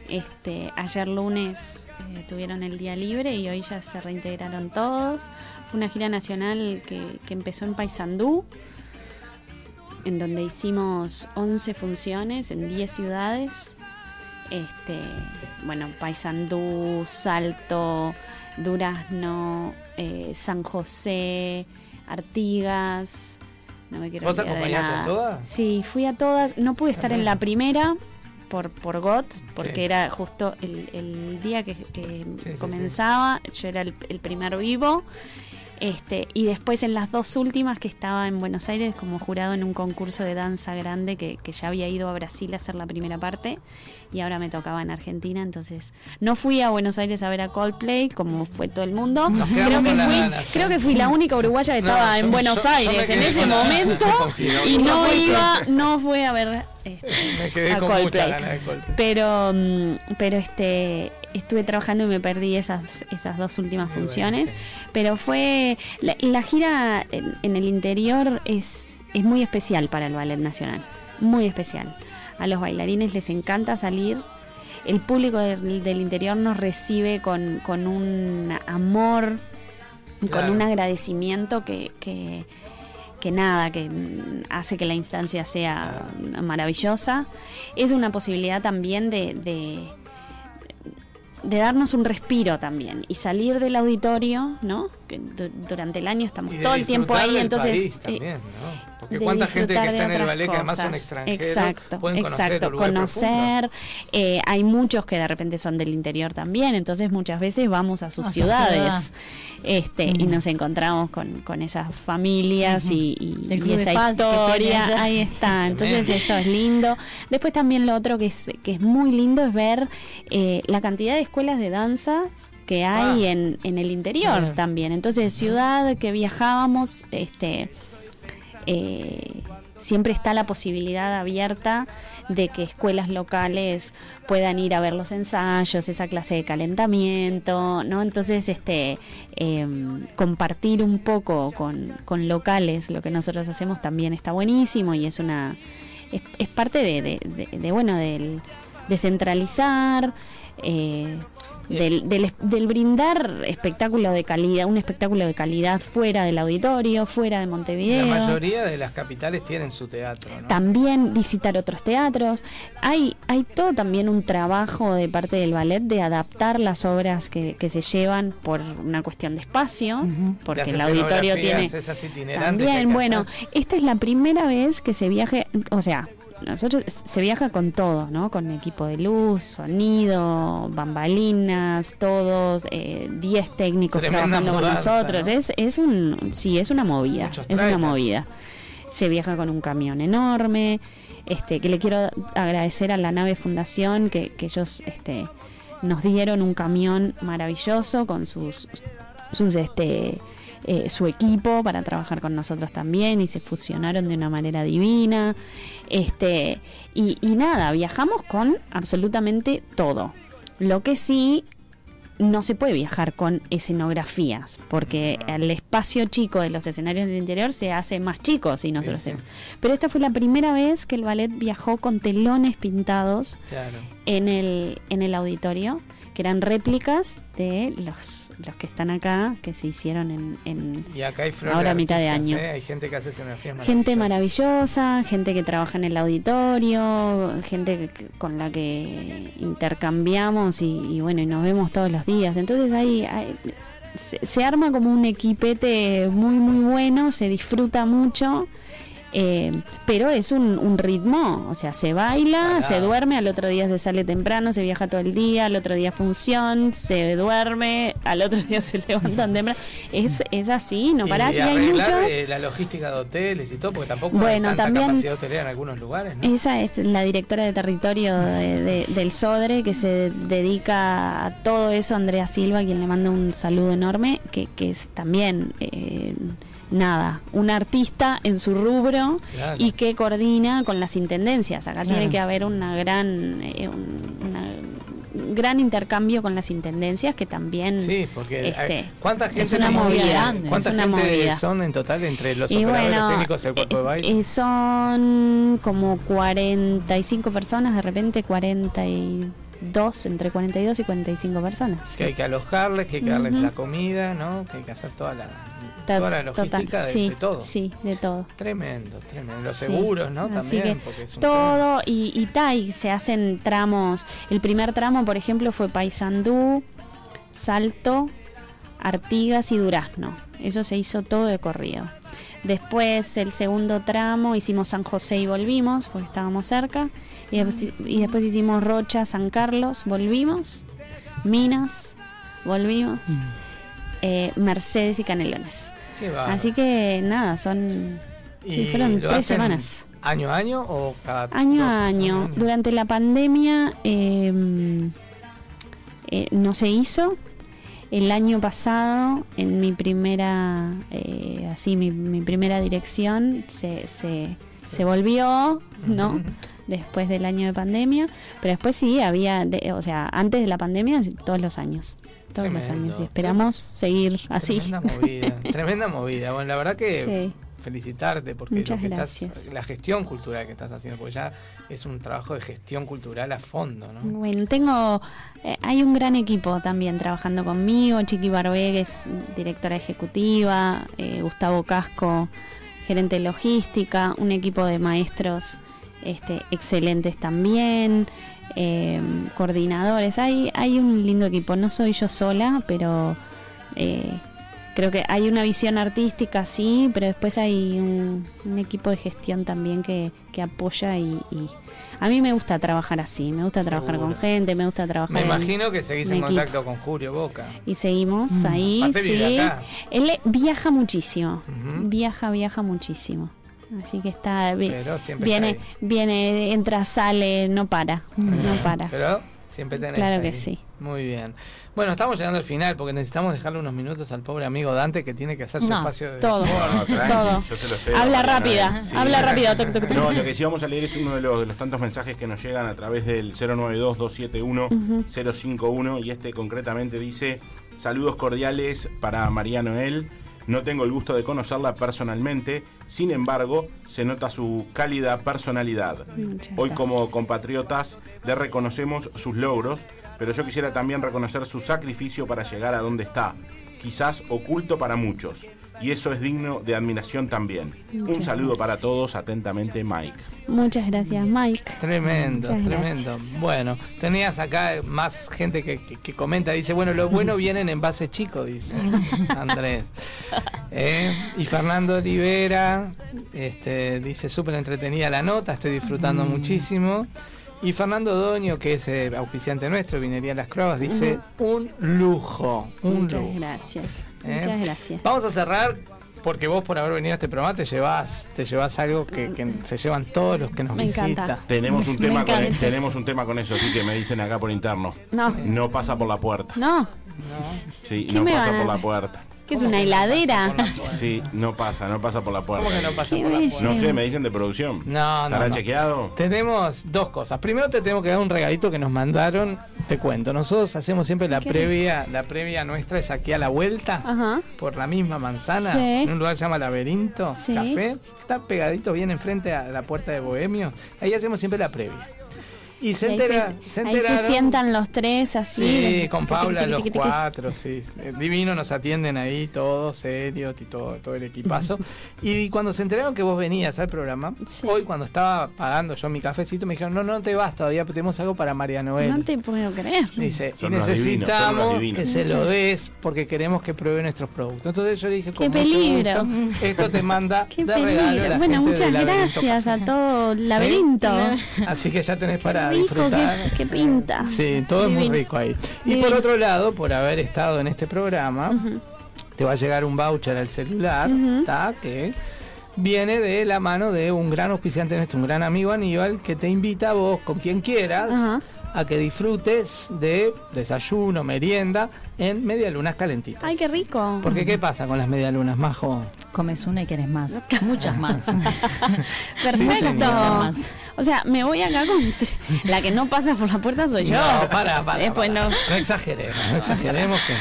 Speaker 8: Este, ayer lunes eh, tuvieron el día libre y hoy ya se reintegraron todos. Fue una gira nacional que, que empezó en Paysandú, en donde hicimos 11 funciones en 10 ciudades. Este, bueno, Paysandú, Salto, Durazno, eh, San José, Artigas. No me quiero
Speaker 2: ¿Vos acompañaste a todas?
Speaker 8: Sí, fui a todas. No pude estar en la primera por, por GOT, porque
Speaker 2: Sí.
Speaker 8: era justo el, el día que, que
Speaker 2: Sí, sí,
Speaker 8: comenzaba. Yo era el, el primer vivo. Este, y después en las dos últimas que estaba en Buenos Aires como jurado en un concurso de danza grande que, que ya había ido a Brasil a hacer la primera parte y ahora me tocaba en Argentina, entonces no fui a Buenos Aires a ver a Coldplay como fue todo el mundo. Creo que, fui,
Speaker 2: ganas,
Speaker 8: creo
Speaker 2: ¿eh?
Speaker 8: que fui la única uruguaya que estaba en Buenos Aires en ese
Speaker 2: la-
Speaker 8: momento y no iba, no fue a ver
Speaker 2: Me quedé
Speaker 8: a
Speaker 2: con
Speaker 8: Coldplay.
Speaker 2: ganas de Coldplay.
Speaker 8: Pero, mm, pero este, estuve trabajando y me perdí esas, esas dos últimas
Speaker 2: Muy bueno,
Speaker 8: funciones.
Speaker 2: sí.
Speaker 8: Pero fue. La, la gira en, en el interior es, es muy especial para el Ballet Nacional. Muy especial. A los bailarines les encanta salir. El público del, del interior nos recibe con, con un amor, con un agradecimiento que, que, que nada, que hace que la instancia sea maravillosa. Es una posibilidad también de, de, de darnos un respiro también y salir del auditorio, ¿no? Que du- durante el año estamos todo el tiempo ahí, entonces eh,
Speaker 2: también, ¿no? Porque
Speaker 8: de
Speaker 2: cuánta gente que
Speaker 8: disfrutar de
Speaker 2: está en el
Speaker 8: otras
Speaker 2: ballet que además son
Speaker 8: cosas.
Speaker 2: extranjeros
Speaker 8: Exacto,
Speaker 2: pueden conocer
Speaker 8: exacto, conocer. eh, hay muchos que de repente son del interior también, entonces muchas veces vamos a sus
Speaker 4: A
Speaker 8: ciudades este, y nos encontramos con, con esas familias y, y- esa historia. Ahí está, entonces
Speaker 2: Tremendo.
Speaker 8: eso es lindo. Después también lo otro que es, que es muy lindo es ver eh, la cantidad de escuelas de danza que hay
Speaker 2: Ah.
Speaker 8: en, en el interior también. Entonces, ciudad que viajábamos, este eh, siempre está la posibilidad abierta de que escuelas locales puedan ir a ver los ensayos, esa clase de calentamiento, ¿no? Entonces, este em, compartir un poco con, con locales lo que nosotros hacemos también está buenísimo y es una es, es parte de, de- de- de, bueno del descentralizar eh, del, del, del brindar espectáculo de calidad, un espectáculo de calidad fuera del auditorio, fuera de Montevideo.
Speaker 2: La mayoría de las capitales tienen su teatro, ¿no?
Speaker 8: También visitar otros teatros. Hay, hay todo también un trabajo de parte del ballet de adaptar las obras que, que se llevan por una cuestión de espacio, porque el auditorio tiene...
Speaker 2: esas
Speaker 8: También, bueno, esta es la primera vez que se viaje, o sea, nosotros se viaja con todo, ¿no? Con equipo de luz, sonido, bambalinas, todos, eh, 10 técnicos
Speaker 2: Tremenda
Speaker 8: trabajando con nosotros.
Speaker 2: ¿no?
Speaker 8: Es, es un, sí, es una movida,
Speaker 2: Muchos
Speaker 8: es una movida. Se viaja con un camión enorme, este, que le quiero agradecer a la nave Fundación que, que ellos, este, nos dieron un camión maravilloso con sus, sus este, eh, su equipo para trabajar con nosotros también y se fusionaron de una manera divina. Este, y, y nada, viajamos con absolutamente todo. Lo que sí no se puede viajar con escenografías, porque el espacio chico de los escenarios del interior se hace más chico si nosotros
Speaker 2: Sí, sí.
Speaker 8: hacemos. Pero esta fue la primera vez que el ballet viajó con telones pintados
Speaker 2: Claro.
Speaker 8: en el, en el auditorio, que eran réplicas de los, los que están acá, que se hicieron en, en
Speaker 2: Y acá hay flores
Speaker 8: ahora a mitad de año.
Speaker 2: ¿eh? Hay gente que hace escenografías
Speaker 8: Gente
Speaker 2: maravillosas.
Speaker 8: maravillosa, gente que trabaja en el auditorio, gente que- con la que intercambiamos y, y bueno, y nos vemos todos los días. Entonces ahí, ahí se, se arma como un equipete muy, muy bueno, se disfruta mucho. Eh, pero es un, un ritmo, o sea, se baila, se duerme, al otro día se sale temprano, se viaja todo el día, al otro día función, se duerme, al otro día se levantan temprano. Es, es así, no parás y, hay
Speaker 2: arreglar,
Speaker 8: muchos.
Speaker 2: eh, la logística de hoteles y todo, porque tampoco
Speaker 8: Bueno,
Speaker 2: hay tanta
Speaker 8: también-
Speaker 2: capacidad hotelera en algunos lugares, ¿no?
Speaker 8: Esa es la directora de territorio de- de- del SODRE que se dedica a todo eso, Andrea Silva, quien le manda un saludo enorme, que, que es también, eh, nada, un artista en su rubro
Speaker 2: Claro.
Speaker 8: y que coordina con las intendencias. Acá
Speaker 2: Claro.
Speaker 8: tiene que haber una gran, eh, un- una- un gran intercambio con las intendencias que también
Speaker 2: Sí, porque
Speaker 8: este,
Speaker 2: hay- ¿cuánta gente
Speaker 8: es una movida,
Speaker 2: ¿Cuánta
Speaker 8: es una
Speaker 2: gente
Speaker 8: movida.
Speaker 2: son en total entre los
Speaker 8: Y
Speaker 2: operadores
Speaker 8: bueno,
Speaker 2: técnicos del cuerpo de baile?
Speaker 8: eh, son como 45 personas, de repente 42, entre 42 y 45 personas.
Speaker 2: que hay que alojarles, que hay que darles la comida, ¿no? Que hay que hacer toda la, toda la
Speaker 8: total,
Speaker 2: de,
Speaker 8: sí,
Speaker 2: de todo.
Speaker 8: Sí, de todo.
Speaker 2: Tremendo, tremendo. Los
Speaker 8: Sí.
Speaker 2: seguros, ¿no?
Speaker 8: Así
Speaker 2: También,
Speaker 8: que
Speaker 2: porque es un
Speaker 8: todo y, y ta, y se hacen tramos. El primer tramo, por ejemplo, fue Paysandú, Salto, Artigas y Durazno. Eso se hizo todo de corrido. Después el segundo tramo hicimos San José y volvimos, porque estábamos cerca. Y después, y después hicimos Rocha, San Carlos, volvimos. Minas, volvimos. eh, Mercedes y Canelones.
Speaker 2: Qué.
Speaker 8: Así que nada, son... Sí,
Speaker 2: ¿Y
Speaker 8: fueron tres semanas.
Speaker 2: ¿Año a año o cada
Speaker 8: Año a año. Durante la pandemia eh, eh, no se hizo. El año pasado, en mi primera, eh, así, mi, mi primera dirección, se, se, se volvió, ¿no? Después del año de pandemia. Pero después sí, había, de- o sea, antes de la pandemia, todos los años. Todos los años. Y esperamos seguir así.
Speaker 2: Tremenda movida, tremenda movida. Bueno, la verdad que
Speaker 8: Sí.
Speaker 2: felicitarte porque lo que estás, la gestión cultural que estás haciendo, porque ya es un trabajo de gestión cultural a fondo, ¿no?
Speaker 8: Bueno, tengo, eh, hay un gran equipo también trabajando conmigo, Chiqui Barbé, que es directora ejecutiva, eh, Gustavo Casco, gerente de logística, un equipo de maestros este, excelentes también, eh, coordinadores, hay, hay un lindo equipo, no soy yo sola, pero eh, creo que hay una visión artística, sí, pero después hay un, un equipo de gestión también que, que apoya y, y a mí me gusta trabajar así, me gusta trabajar
Speaker 2: Seguro.
Speaker 8: con gente, me gusta trabajar
Speaker 2: Me
Speaker 8: en-
Speaker 2: imagino que seguís
Speaker 8: en
Speaker 2: contacto con Julio Boca.
Speaker 8: Y seguimos
Speaker 2: Mm.
Speaker 8: ahí, sí.
Speaker 2: acá.
Speaker 8: Él viaja muchísimo, viaja, viaja muchísimo. Así que está,
Speaker 2: Pero siempre
Speaker 8: viene,
Speaker 2: está
Speaker 8: viene, entra, sale, no para, no para.
Speaker 2: Pero siempre tenés
Speaker 8: Claro que sí.
Speaker 2: Muy bien. Bueno, estamos llegando al final porque necesitamos dejarle unos minutos al pobre amigo Dante que tiene que hacer su
Speaker 8: No,
Speaker 2: espacio de
Speaker 8: todo.
Speaker 3: No, tranqui,
Speaker 8: Todo.
Speaker 3: yo se lo sé,
Speaker 8: Habla rápida.
Speaker 3: Sí.
Speaker 8: habla rápido. toc, toc, toc.
Speaker 3: No, lo que sí vamos a leer es uno de los, de los tantos mensajes que nos llegan a través del 092-271-051 y este concretamente dice, saludos cordiales para María Noel, no tengo el gusto de conocerla personalmente, sin embargo, se nota su cálida personalidad. Hoy como compatriotas le reconocemos sus logros, pero yo quisiera también reconocer su sacrificio para llegar a donde está, quizás oculto para muchos, y eso es digno de admiración también. Un saludo para todos, atentamente Mike.
Speaker 8: Muchas gracias, Mike.
Speaker 2: Tremendo,
Speaker 8: Muchas
Speaker 2: tremendo. Bueno, tenías acá más gente que, que- que comenta, dice, bueno, lo bueno viene en envase chico, dice Andrés. Eh, y Fernando Olivera este, dice, súper entretenida la nota, estoy disfrutando
Speaker 8: Mm.
Speaker 2: muchísimo. Y Fernando Doño, que es eh, auspiciante nuestro, Vinería Las Croas, dice, un lujo, un
Speaker 8: Muchas
Speaker 2: lujo.
Speaker 8: gracias.
Speaker 2: ¿Eh?
Speaker 8: Muchas gracias.
Speaker 2: Vamos a cerrar porque vos por haber venido a este programa te llevas, te llevas algo que, que se llevan todos los que nos
Speaker 8: Me
Speaker 2: visitan.
Speaker 8: encanta.
Speaker 3: Tenemos un tema con, tenemos un tema con eso, así que me dicen acá por interno.
Speaker 8: No.
Speaker 3: No pasa por la puerta.
Speaker 8: No,
Speaker 3: Sí,
Speaker 8: ¿Qué
Speaker 3: no pasa por la puerta.
Speaker 8: Que es una heladera.
Speaker 3: Sí, no pasa, no pasa por la puerta.
Speaker 2: ¿Cómo que no pasa por la puerta?
Speaker 3: No sé, me dicen de producción.
Speaker 2: No, no,
Speaker 3: ¿Estará
Speaker 2: no.
Speaker 3: chequeado?
Speaker 2: Tenemos dos cosas. Primero te tengo que dar un regalito que nos mandaron. Te cuento. Nosotros hacemos siempre la
Speaker 8: Qué
Speaker 2: previa. La previa nuestra es aquí a la vuelta.
Speaker 8: Ajá.
Speaker 2: Por la misma manzana.
Speaker 8: Sí.
Speaker 2: En un lugar que se llama Laberinto.
Speaker 8: Sí.
Speaker 2: Café. Está pegadito bien enfrente a la puerta de Bohemio. Ahí hacemos siempre la previa. Y se,
Speaker 8: ahí
Speaker 2: entera-
Speaker 8: se,
Speaker 2: se
Speaker 8: ahí se
Speaker 2: enteraron.
Speaker 8: sientan los tres así.
Speaker 2: Sí, con Paula los cuatro, sí. Eh, Divino, nos atienden ahí todos, serios y todo, todo el equipazo. y cuando se enteraron que vos venías al programa, hoy cuando estaba pagando yo mi cafecito, me dijeron, no, no te vas todavía, tenemos algo para María Noel.
Speaker 8: No te puedo creer.
Speaker 2: Dice,
Speaker 3: Son
Speaker 2: y necesitamos
Speaker 3: divinos.
Speaker 2: que se lo des porque queremos que pruebe nuestros productos. Entonces yo le dije,
Speaker 8: Qué peligro.
Speaker 2: gusto, esto te manda
Speaker 8: Qué
Speaker 2: de regalo
Speaker 8: peligro.
Speaker 2: la
Speaker 8: Bueno,
Speaker 2: gente
Speaker 8: muchas gracias a todo el laberinto.
Speaker 2: Así que ya tenés para
Speaker 8: Rico,
Speaker 2: disfrutar.
Speaker 8: qué, qué pinta.
Speaker 2: Sí, todo es muy rico ahí. Y
Speaker 8: Divino.
Speaker 2: por otro lado, por haber estado en este programa, te va a llegar un voucher al celular, que viene de la mano de un gran auspiciante nuestro, un gran amigo Aníbal, que te invita a vos, con quien quieras, a que disfrutes de desayuno, merienda, en medialunas calentitas.
Speaker 8: Ay, qué rico.
Speaker 2: Porque ¿qué pasa con las medialunas, Majo?
Speaker 4: Comes una y querés más. Muchas más.
Speaker 8: Perfecto.
Speaker 4: Sí, muchas más.
Speaker 8: o sea, me voy acá con la que no pasa por la puerta soy yo.
Speaker 2: No, para, para.
Speaker 8: Después
Speaker 2: para.
Speaker 8: no.
Speaker 2: No exageremos, no exageremos que.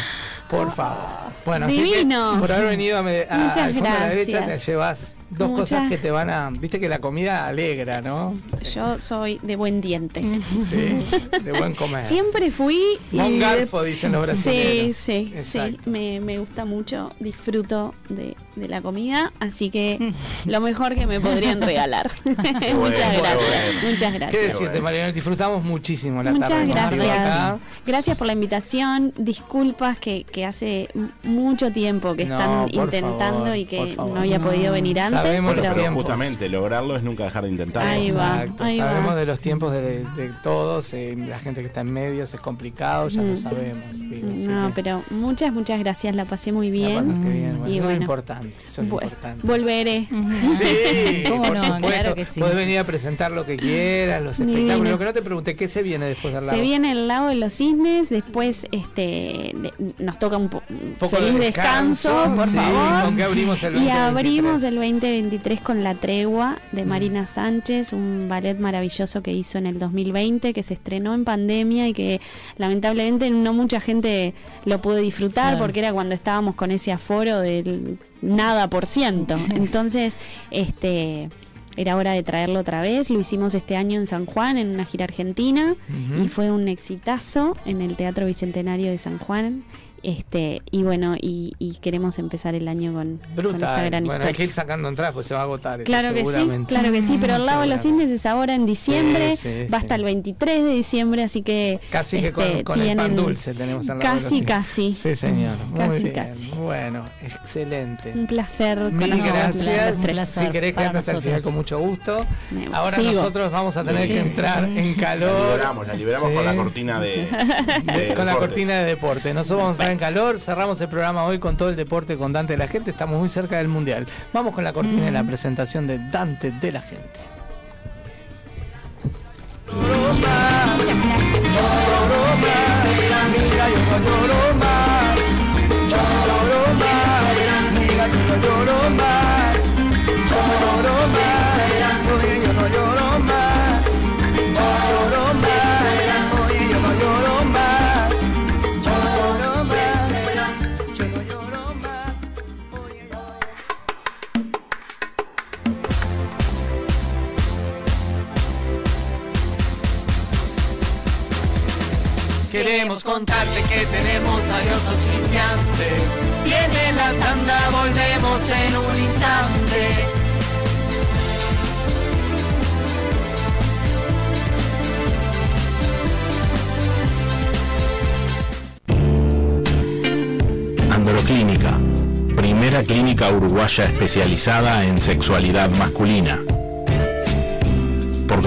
Speaker 2: Por favor. Bueno, así
Speaker 8: Divino.
Speaker 2: que por haber venido a, me- a-
Speaker 8: Muchas
Speaker 2: al fondo de la derecha te
Speaker 8: gracias.
Speaker 2: llevas dos
Speaker 8: Muchas-
Speaker 2: cosas que te van a. Viste que la comida alegra, ¿no?
Speaker 8: Yo soy de buen diente.
Speaker 2: Sí, de buen comer.
Speaker 8: Siempre fui.
Speaker 2: Buen garfo, dicen los
Speaker 8: Sí,
Speaker 2: brasileños.
Speaker 8: sí, sí.
Speaker 2: Exacto.
Speaker 8: Me, me gusta mucho, disfruto de, de la comida, así que lo mejor que me podrían regalar. muchas gracias,
Speaker 2: bueno.
Speaker 8: muchas
Speaker 2: ¿Qué
Speaker 8: gracias.
Speaker 2: decirte, Mariano? Disfrutamos muchísimo la
Speaker 8: Muchas
Speaker 2: tarde. contigo
Speaker 8: gracias. Gracias por la invitación. Disculpas que, que hace mucho tiempo que
Speaker 3: No,
Speaker 8: están intentando
Speaker 3: favor,
Speaker 8: y que no había podido venir antes.
Speaker 3: Bueno,
Speaker 8: pero-
Speaker 3: pero justamente lograrlo es nunca dejar de intentarlo.
Speaker 8: Ahí va,
Speaker 2: Exacto,
Speaker 8: ahí
Speaker 2: sabemos
Speaker 8: va.
Speaker 2: de los tiempos de, de todos, eh, la gente que está en medios es complicado, ya lo
Speaker 8: Mm.
Speaker 2: sabemos.
Speaker 8: No,
Speaker 2: que
Speaker 8: pero muchas, muchas gracias. La pasé muy bien.
Speaker 2: pasaste bien, bueno,
Speaker 8: y
Speaker 2: eso es
Speaker 8: bueno,
Speaker 2: importante, eso es lo
Speaker 8: vu-
Speaker 2: importante.
Speaker 8: volveré.
Speaker 2: Sí,
Speaker 4: ¿Cómo
Speaker 2: por
Speaker 4: no?
Speaker 2: supuesto.
Speaker 4: Claro que sí.
Speaker 2: Puedes venir a presentar lo que quieras, los
Speaker 8: Divino.
Speaker 2: espectáculos. Lo que no te pregunté, ¿qué se viene después del lago?
Speaker 8: Se viene el lago de los cisnes, después este de- nos toca un po-
Speaker 2: poco
Speaker 8: feliz
Speaker 2: de
Speaker 8: descanso,
Speaker 2: descanso,
Speaker 8: por
Speaker 2: sí,
Speaker 8: favor.
Speaker 2: ¿con qué abrimos el
Speaker 8: y
Speaker 2: 2023?
Speaker 8: abrimos el 2023 con La Tregua de
Speaker 2: Mm.
Speaker 8: Marina Sánchez, un ballet maravilloso que hizo en el 2020, que se estrenó en pandemia y que lamentablemente no mucha gente lo pudo disfrutar
Speaker 4: Claro.
Speaker 8: porque era cuando estábamos con ese aforo del nada por ciento. Entonces, este era hora de traerlo otra vez. Lo hicimos este año en San Juan, en una gira argentina, y fue un exitazo en el Teatro Bicentenario de San Juan. Este, y bueno, y, y queremos empezar el año con, con esta gran
Speaker 2: Bueno, hay que ir sacando entradas, pues se va a agotar. eso
Speaker 8: Claro que sí,
Speaker 2: seguramente.
Speaker 8: claro que sí, pero el Lago de los Cisnes es ahora en diciembre,
Speaker 2: Sí, sí,
Speaker 8: va
Speaker 2: sí.
Speaker 8: hasta el 23 de diciembre, así que
Speaker 2: Casi que con,
Speaker 8: este,
Speaker 2: con el pan
Speaker 8: tienen-
Speaker 2: dulce tenemos al lado de los
Speaker 8: Casi,
Speaker 2: cines.
Speaker 8: casi.
Speaker 2: Sí, señor. Muy
Speaker 8: Casi,
Speaker 2: bien.
Speaker 8: casi.
Speaker 2: Bueno, excelente.
Speaker 8: Un placer
Speaker 2: Mil gracias.
Speaker 8: tres.
Speaker 2: Si querés quedarte hasta el final con mucho gusto. Ahora
Speaker 8: sigo.
Speaker 2: nosotros vamos a tener
Speaker 8: Sí.
Speaker 2: que entrar en
Speaker 3: La
Speaker 2: calor.
Speaker 3: liberamos, la liberamos
Speaker 2: Sí.
Speaker 3: con la cortina de, de
Speaker 2: con la cortina de deporte. Nosotros vamos a estar en calor, cerramos el programa hoy con todo el deporte con Dante de la Gente, estamos muy cerca del Mundial. Vamos con la cortina de la presentación de Dante de la Gente. Queremos contarte que tenemos varios oficiantes. Viene la tanda, volvemos en un instante.
Speaker 6: Androclínica, primera clínica uruguaya especializada en sexualidad masculina.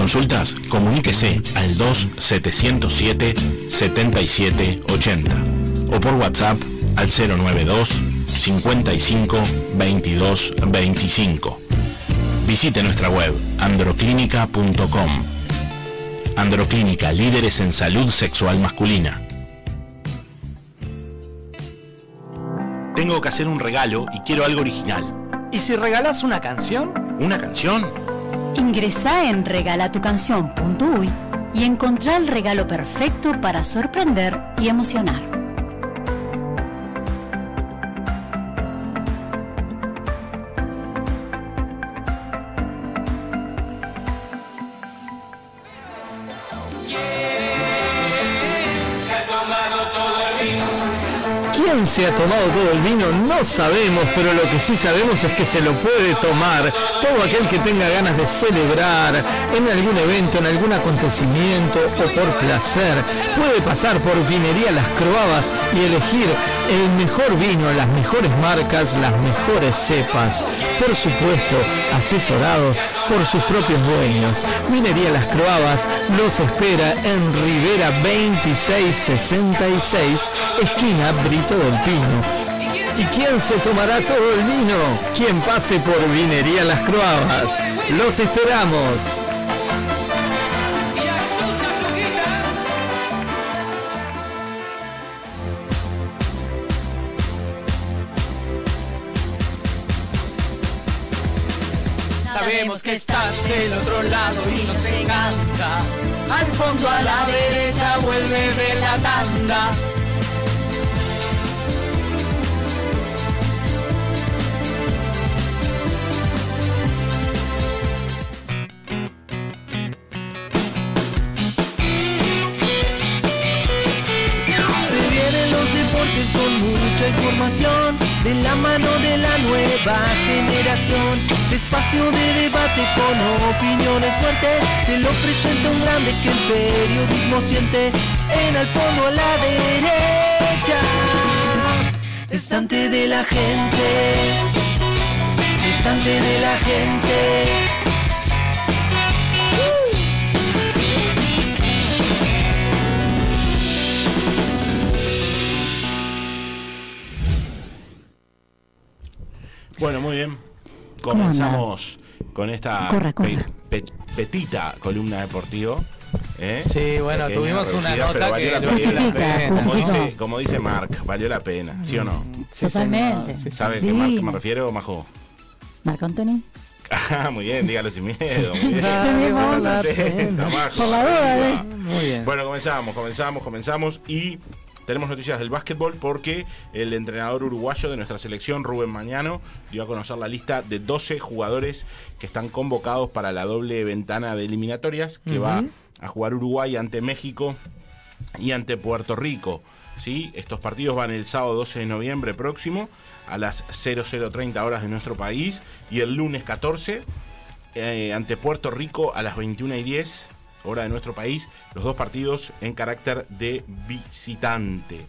Speaker 6: Consultas, comuníquese al 2-707-7780 o por WhatsApp al 092 55 22 25. Visite nuestra web androclínica.com. Androclínica, líderes en salud sexual masculina. Tengo que hacer un regalo y quiero algo original.
Speaker 2: ¿Y si regalás una canción?
Speaker 6: ¿Una canción?
Speaker 7: Ingresá en regalatucanción.uy y encontrá el regalo perfecto para sorprender y emocionar.
Speaker 9: Se ha tomado todo el vino no sabemos, pero lo que sí sabemos es que se lo puede tomar todo aquel que tenga ganas de celebrar en algún evento, en algún acontecimiento o por placer. Puede pasar por Vinería Las Croabas y elegir el mejor vino, las mejores marcas, las mejores cepas. Por supuesto, asesorados por sus propios dueños. Vinería Las Croabas los espera en Rivera 2666, esquina Brito del ¿Y quién se tomará todo el vino? Quien pase por Vinería Las Croabas. Los esperamos.
Speaker 1: Sabemos que estás del otro lado y nos encanta. Al fondo a la derecha vuelve de la tanda. Información de la mano de la nueva generación. Espacio de debate con opiniones fuertes. Te lo presenta un grande que el periodismo siente. En el fondo a la derecha. Estante de la gente. Estante de la gente.
Speaker 3: Bueno, muy bien. Comenzamos con esta
Speaker 4: Corra, corra.
Speaker 3: pe- pe- petita columna deportiva. ¿eh?
Speaker 2: Sí, bueno,
Speaker 3: Pequeña,
Speaker 2: tuvimos una nota
Speaker 3: pero valió
Speaker 2: que
Speaker 3: la
Speaker 2: valió la
Speaker 3: pena. Como dice, como dice Mark, valió la pena, ¿sí o no?
Speaker 2: Sí,
Speaker 4: Totalmente.
Speaker 2: sí,
Speaker 3: ¿Sabe a qué Mark me refiero, Majo?
Speaker 4: Marco Anthony.
Speaker 3: Ah, muy bien, dígalo sin miedo. Muy bien.
Speaker 4: Por la duda. ¿eh?
Speaker 2: Muy bien.
Speaker 3: Bueno, comenzamos, comenzamos, comenzamos y tenemos noticias del básquetbol porque el entrenador uruguayo de nuestra selección, Rubén Mañano, dio a conocer la lista de 12 jugadores que están convocados para la doble ventana de eliminatorias que va a jugar Uruguay ante México y ante Puerto Rico. ¿sí? Estos partidos van el sábado 12 de noviembre próximo a las 0030 horas de nuestro país y el lunes 14 eh, ante Puerto Rico a las 21 y 10 hora de nuestro país, los dos partidos en carácter de visitante.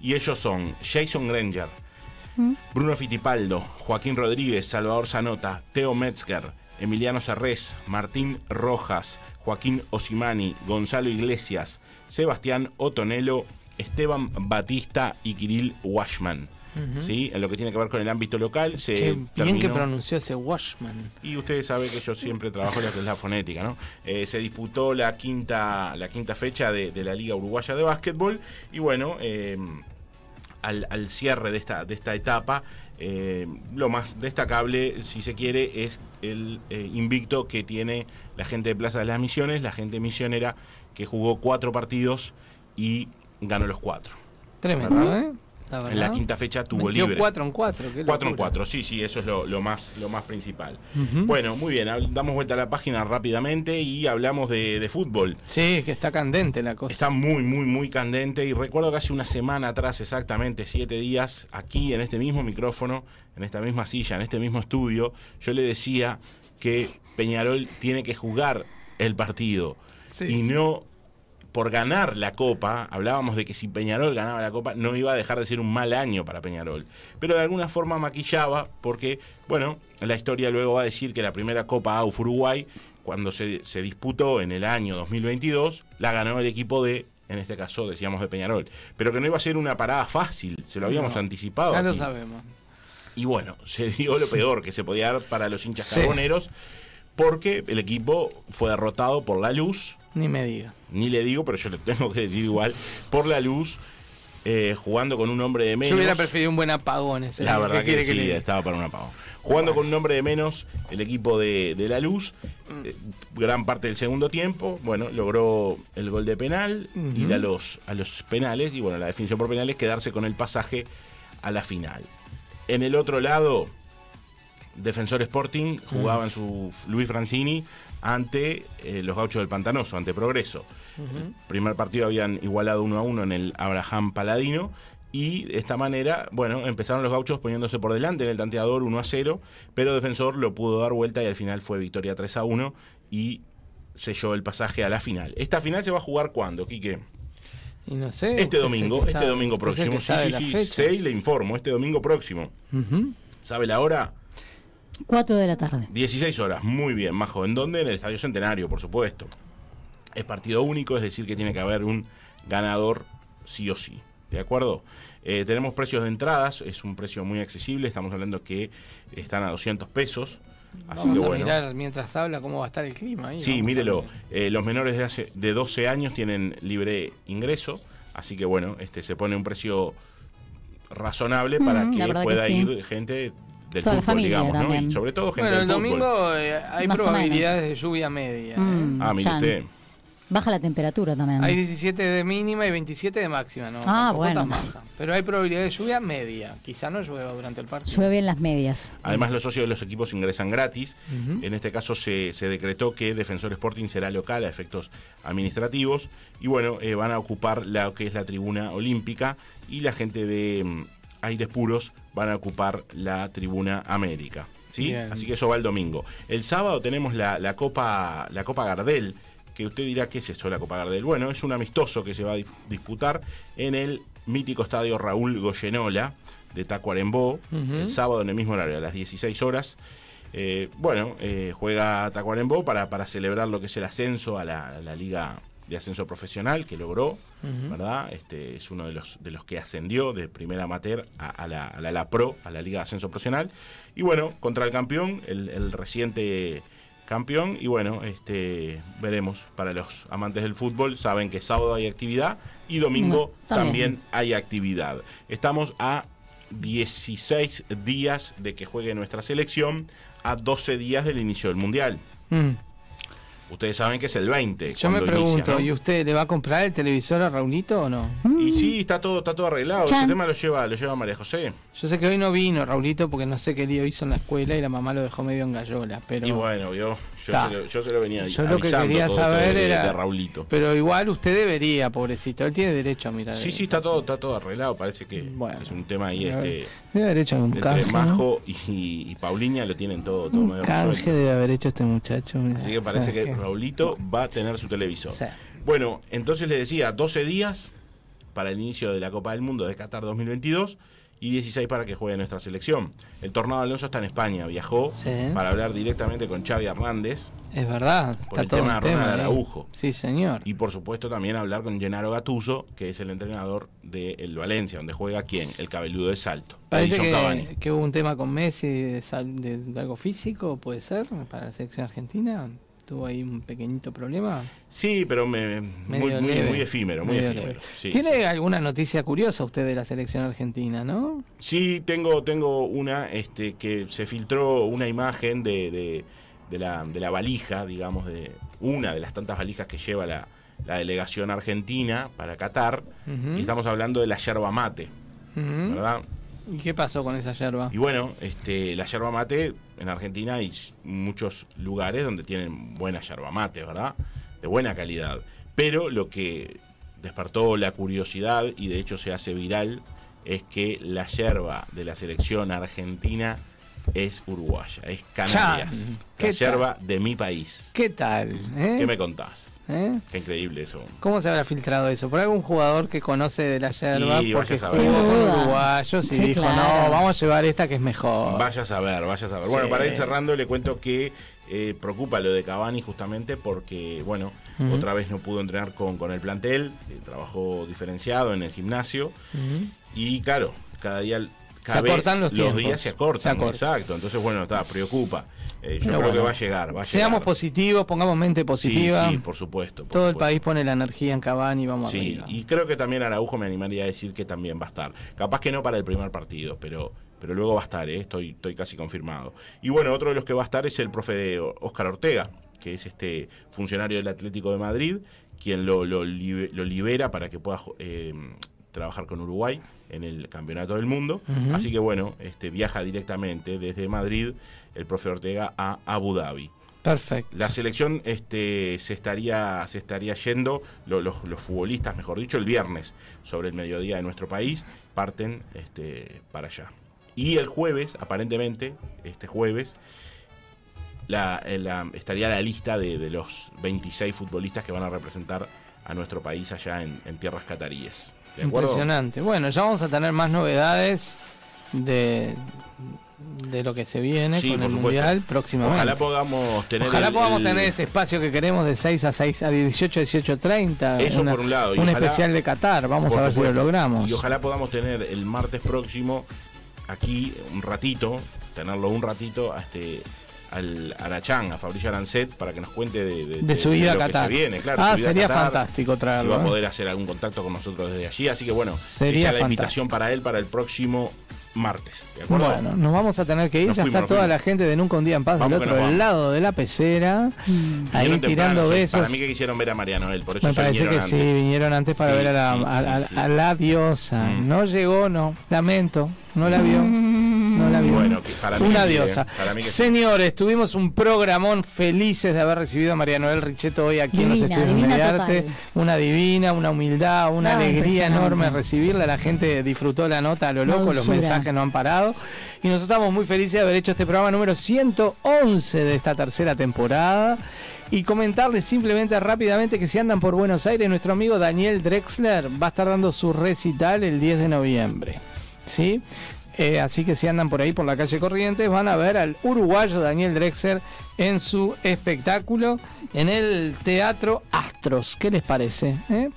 Speaker 3: Y ellos son Jason Granger, Bruno Fitipaldo, Joaquín Rodríguez, Salvador Zanota, Teo Metzger, Emiliano Serrés, Martín Rojas, Joaquín Osimani, Gonzalo Iglesias, Sebastián Otonelo, Esteban Batista y Kirill Washman. ¿Sí? En lo que tiene que ver con el ámbito local, se
Speaker 2: Qué bien que pronunció ese Washman.
Speaker 3: y ustedes saben que yo siempre trabajo en es la fonética, ¿no? Eh, se disputó la quinta, la quinta fecha de, de la Liga Uruguaya de Básquetbol y bueno, eh, al, al cierre de esta, de esta etapa, eh, lo más destacable, si se quiere, es el eh, invicto que tiene la gente de Plaza de las Misiones, la gente misionera que jugó cuatro partidos y ganó los cuatro.
Speaker 2: Tremendo, ¿eh? La
Speaker 3: En la quinta fecha tuvo
Speaker 2: Metió
Speaker 3: libre.
Speaker 2: 4 en 4.
Speaker 3: 4 en 4, sí, sí, eso es lo, lo más, lo más principal. Bueno, muy bien, damos vuelta a la página rápidamente y hablamos de, de fútbol.
Speaker 2: Sí, que está candente la cosa.
Speaker 3: Está muy, muy, muy candente y recuerdo que hace una semana atrás, exactamente siete días, aquí en este mismo micrófono, en esta misma silla, en este mismo estudio, yo le decía que Peñarol tiene que jugar el partido
Speaker 2: Sí.
Speaker 3: y no por ganar la copa, hablábamos de que si Peñarol ganaba la copa no iba a dejar de ser un mal año para Peñarol, pero de alguna forma maquillaba porque, bueno, la historia luego va a decir que la primera copa AUF Uruguay, cuando se, se disputó en el año 2022, la ganó el equipo de, en este caso decíamos de Peñarol, pero que no iba a ser una parada fácil, se lo habíamos
Speaker 2: No,
Speaker 3: anticipado.
Speaker 2: Ya lo sabemos.
Speaker 3: Y bueno, se dio lo peor que se podía dar para los hinchas
Speaker 2: Sí.
Speaker 3: carboneros, porque el equipo fue derrotado por la luz,
Speaker 2: Ni me diga.
Speaker 3: ni le digo, pero yo le tengo que decir igual, por la luz, eh, jugando con un hombre de menos.
Speaker 2: Yo hubiera preferido un buen apagón ese.
Speaker 3: La
Speaker 2: ¿Qué
Speaker 3: verdad que, sí, estaba para una pago. Jugando con un hombre de menos, el equipo de, de la luz,
Speaker 2: Mm.
Speaker 3: eh, gran parte del segundo tiempo, bueno, logró el gol de penal,
Speaker 2: Ujú.
Speaker 3: ir a los, a los penales, y bueno, la definición por penales, quedarse con el pasaje a la final. En el otro lado, Defensor Sporting jugaba en su Luis Francini ante eh, los gauchos del Pantanoso, ante Progreso. El primer partido habían igualado uno a uno en el Abraham Paladino Y de esta manera, bueno, empezaron los gauchos poniéndose por delante en el tanteador 1 a 0, pero Defensor lo pudo dar vuelta y al final fue victoria 3 a 1 y selló el pasaje a la final. ¿Esta final se va a jugar cuándo, Quique?
Speaker 2: Y no sé.
Speaker 3: Este domingo, este
Speaker 2: sabe,
Speaker 3: domingo próximo. Sí, sí, sí. Sé y le informo, este domingo próximo. ¿Sabe la hora?
Speaker 4: 4 de la tarde.
Speaker 3: 16 horas, muy bien, Majo. ¿En dónde? En el Estadio Centenario, por supuesto. Es partido único, es decir, que tiene que haber un ganador sí o sí. ¿De acuerdo? Eh, tenemos precios de entradas, es un precio muy accesible, estamos hablando que están a 200 pesos. Así
Speaker 2: Vamos
Speaker 3: que
Speaker 2: a
Speaker 3: bueno.
Speaker 2: mirar mientras habla cómo va a estar el clima ahí.
Speaker 3: Sí, mírelo. eh, los menores de, hace- de 12 años tienen libre ingreso, así que bueno, este se pone un precio razonable para
Speaker 4: Mm,
Speaker 3: que pueda
Speaker 4: sí.
Speaker 3: ir gente del
Speaker 4: Toda la
Speaker 3: fútbol,
Speaker 4: familia
Speaker 3: digamos, ¿no?
Speaker 4: también.
Speaker 3: Y sobre todo gente
Speaker 2: Bueno, el domingo eh, hay
Speaker 4: Más
Speaker 2: probabilidades de lluvia media. ¿eh?
Speaker 4: Mm,
Speaker 3: Ah, mire usted.
Speaker 4: Baja la temperatura también.
Speaker 2: Hay 17 de mínima y 27 de máxima, ¿no?
Speaker 4: Ah,
Speaker 2: Tampoco
Speaker 4: bueno.
Speaker 2: tan baja. Pero hay probabilidad de lluvia media. Quizá no llueva durante el partido.
Speaker 4: Llueve en las medias.
Speaker 3: Además, los socios de los equipos ingresan gratis. En este caso se, se decretó que Defensor Sporting será local a efectos administrativos. Y bueno, eh, van a ocupar lo que es la tribuna olímpica y la gente de mm, Aires Puros van a ocupar la tribuna América. ¿sí?
Speaker 2: Bien.
Speaker 3: Así que eso va el domingo. El sábado tenemos la, la Copa, la Copa Gardel, que usted dirá, ¿qué es eso la Copa Gardel? Bueno, es un amistoso que se va a disputar en el mítico estadio Raúl Goyenola de Tacuarembó, el sábado en el mismo horario, a las 16 horas. Eh, bueno, eh, juega Tacuarembó para, para celebrar lo que es el ascenso a la, a la Liga de Ascenso Profesional que logró. ¿verdad? Este es uno de los, de los que ascendió de primera amateur a, a la, a la, la Pro, a la Liga de Ascenso Profesional. Y bueno, contra el campeón, el, el reciente campeón. Y bueno, este veremos para los amantes del fútbol. Saben que sábado hay actividad y domingo
Speaker 4: No, también.
Speaker 3: también hay actividad. Estamos a 16 días de que juegue nuestra selección, a 12 días del inicio del Mundial.
Speaker 2: Mm.
Speaker 3: Ustedes saben que es el 20.
Speaker 2: Yo me pregunto,
Speaker 3: inicia, ¿no?
Speaker 2: ¿y usted le va a comprar el televisor a Raulito o no?
Speaker 3: Y sí, está todo, está todo arreglado.
Speaker 4: Chan.
Speaker 3: Ese tema lo lleva, lo lleva María José.
Speaker 2: Yo sé que hoy no vino Raulito porque no sé qué lío hizo en la escuela y la mamá lo dejó medio en gallola, pero...
Speaker 3: Y bueno, yo, yo, se lo, yo se lo venía
Speaker 2: Yo lo que quería
Speaker 3: todo,
Speaker 2: saber
Speaker 3: todo de,
Speaker 2: era-
Speaker 3: de Raulito.
Speaker 2: Pero igual usted debería, pobrecito, él tiene derecho a mirar.
Speaker 3: Sí,
Speaker 2: el-
Speaker 3: sí, está todo, está todo arreglado. Parece que
Speaker 2: Bueno.
Speaker 3: es un tema ahí,
Speaker 2: A
Speaker 3: este,
Speaker 2: Debe haber hecho un
Speaker 3: entre
Speaker 2: canje. ¿no?
Speaker 3: Majo y, y Pauliña lo tienen todo, todo
Speaker 2: Un
Speaker 3: medio
Speaker 2: canje debe haber hecho este muchacho. mira,
Speaker 3: Así que parece
Speaker 2: ¿sabes
Speaker 3: que? Raulito va a tener su televisor.
Speaker 2: Sí.
Speaker 3: Bueno, entonces le decía, 12 días para el inicio de la Copa del Mundo de Qatar 2022 y 16 para que juegue nuestra selección. El Tornado Alonso está en España, viajó
Speaker 2: Sí.
Speaker 3: para hablar directamente con Xavi Hernández
Speaker 2: Es verdad,
Speaker 3: Por
Speaker 2: está
Speaker 3: el
Speaker 2: todo
Speaker 3: tema de Ronald
Speaker 2: tema, ¿eh?
Speaker 3: Araujo.
Speaker 2: Sí, señor.
Speaker 3: y por supuesto también hablar con Gennaro Gattuso, que es el entrenador del Valencia, donde juega quién, el cabeludo de Salto.
Speaker 2: Parece que, que hubo un tema con Messi de, de- de algo físico, puede ser, para la selección argentina. Tuvo ahí un pequeñito problema.
Speaker 3: Sí, pero me- muy, muy, efímero, muy
Speaker 2: Medio
Speaker 3: efímero. Sí,
Speaker 2: ¿Tiene
Speaker 3: sí.
Speaker 2: alguna noticia curiosa usted de la selección argentina, no?
Speaker 3: Sí, tengo, tengo una este, que se filtró una imagen de, de, de la, de la valija, digamos, de una de las tantas valijas que lleva la, la delegación argentina para Qatar. Y estamos hablando de la yerba mate. ¿verdad?
Speaker 2: ¿Y qué pasó con esa yerba?
Speaker 3: Y bueno, este, la yerba mate en Argentina hay muchos lugares donde tienen buena yerba mate, ¿verdad? De buena calidad. Pero lo que despertó la curiosidad y de hecho se hace viral es que la yerba de la selección argentina es uruguaya, es Canarias.
Speaker 2: Chan, ¿qué
Speaker 3: La yerba de mi país.
Speaker 2: ¿Qué tal? eh?
Speaker 3: ¿Qué me contás?
Speaker 2: ¿Eh?
Speaker 3: Qué increíble eso.
Speaker 2: ¿Cómo se habrá filtrado eso? ¿Por algún jugador que conoce de la yerba?
Speaker 3: Y
Speaker 2: porque
Speaker 3: vaya a saber.
Speaker 2: jugó
Speaker 4: Sin
Speaker 2: con uruguayos y
Speaker 4: Sí,
Speaker 2: dijo,
Speaker 4: claro.
Speaker 2: no, vamos a llevar esta que es mejor.
Speaker 3: Vaya a saber, vaya a saber.
Speaker 2: Sí.
Speaker 3: Bueno, para ir cerrando, le cuento que eh, preocupa lo de Cavani justamente porque, bueno, otra vez no pudo entrenar con, con el plantel, eh, trabajó diferenciado en el gimnasio y, claro, cada día,
Speaker 2: Se
Speaker 3: cada vez
Speaker 2: acortan los tiempos.
Speaker 3: días se acortan.
Speaker 2: Se acortan.
Speaker 3: Exacto, entonces, bueno, está, preocupa. Eh, yo
Speaker 2: Pero
Speaker 3: creo que va a llegar, va a
Speaker 2: Seamos
Speaker 3: llegar.
Speaker 2: positivos, pongamos mente positiva.
Speaker 3: Sí, sí, por supuesto. por
Speaker 2: Todo el país pone la energía en Cavani y vamos
Speaker 3: Sí,
Speaker 2: arriba.
Speaker 3: y creo que también Araujo me animaría a decir que también va a estar. Capaz que no para el primer partido, pero, pero luego va a estar, ¿eh? estoy, estoy casi confirmado. Y bueno, otro de los que va a estar es el profe Oscar Ortega, que es este funcionario del Atlético de Madrid, quien lo, lo, libe- lo libera para que pueda eh, trabajar con Uruguay en el Campeonato del Mundo. Así que bueno, este viaja directamente desde Madrid el profe Ortega a Abu Dhabi.
Speaker 2: Perfecto.
Speaker 3: La selección este, se, estaría, se estaría yendo, lo- los, los futbolistas, mejor dicho, el viernes, sobre el mediodía de nuestro país, parten este, para allá. Y el jueves, aparentemente, este jueves, la, eh, la- estaría la lista de, de los 26 futbolistas que van a representar a nuestro país allá en, en tierras cataríes.
Speaker 2: Impresionante. Bueno, ya vamos a tener más novedades de, de lo que se viene
Speaker 3: Sí,
Speaker 2: con el
Speaker 3: supuesto.
Speaker 2: Mundial próximamente.
Speaker 3: Ojalá podamos tener
Speaker 2: Ojalá
Speaker 3: el-
Speaker 2: podamos tener ese espacio que queremos de 6 a 6 a 18, 18, 30.
Speaker 3: Eso
Speaker 2: una-
Speaker 3: por un lado. y
Speaker 2: un
Speaker 3: ojalá-
Speaker 2: especial de Qatar. Vamos a ver si lo logramos.
Speaker 3: Y ojalá podamos tener el martes próximo aquí un ratito, tenerlo un ratito a este al Arachán, a Fabricio Arancet, para que nos cuente de, de-
Speaker 2: De su vida a Qatar.
Speaker 3: se viene, claro,
Speaker 2: Ah, sería
Speaker 3: Qatar,
Speaker 2: fantástico
Speaker 3: Si
Speaker 2: traerlo.
Speaker 3: va a
Speaker 2: ¿eh?
Speaker 3: poder hacer algún contacto con nosotros desde allí. Así que bueno,
Speaker 2: Sería
Speaker 3: la invitación para él para el próximo martes. ¿De acuerdo?
Speaker 2: Bueno, nos vamos a tener que ir.
Speaker 3: Nos
Speaker 2: ya
Speaker 3: fuimos,
Speaker 2: está toda
Speaker 3: fuimos.
Speaker 2: la gente de Nunca un Día en Paz
Speaker 3: Vamos
Speaker 2: del otro lado de la pecera. Ahí
Speaker 3: Vinieron temprano,
Speaker 2: tirando besos.
Speaker 3: Para mí que quisieron ver a María Noel, por eso
Speaker 2: Me parece que sí, vinieron antes para
Speaker 3: Sí,
Speaker 2: ver a la,
Speaker 3: sí,
Speaker 2: a- a-
Speaker 3: sí, sí.
Speaker 2: a la diosa.
Speaker 3: Mm.
Speaker 2: No llegó, no. Lamento, no la vio.
Speaker 3: Bueno, que para mí
Speaker 2: Una
Speaker 3: sí,
Speaker 2: diosa.
Speaker 3: eh, para mí que sí.
Speaker 2: Señores, tuvimos un programón felices de haber recibido a María Noel Richetto hoy aquí en los estudios de
Speaker 4: total.
Speaker 2: Una divina, una humildad, una
Speaker 4: No,
Speaker 2: alegría enorme recibirla. La gente disfrutó la nota a lo loco, los mensajes no han parado. Y nosotros estamos muy felices de haber hecho este programa número 111 de esta tercera temporada. Y comentarles simplemente rápidamente que si andan por Buenos Aires, nuestro amigo Daniel Drexler va a estar dando su recital el 10 de noviembre. ¿Sí? Eh, así que si andan por ahí por la calle Corrientes, van a ver al uruguayo Daniel Drexler en su espectáculo en el Teatro Astros. ¿Qué les parece? eh?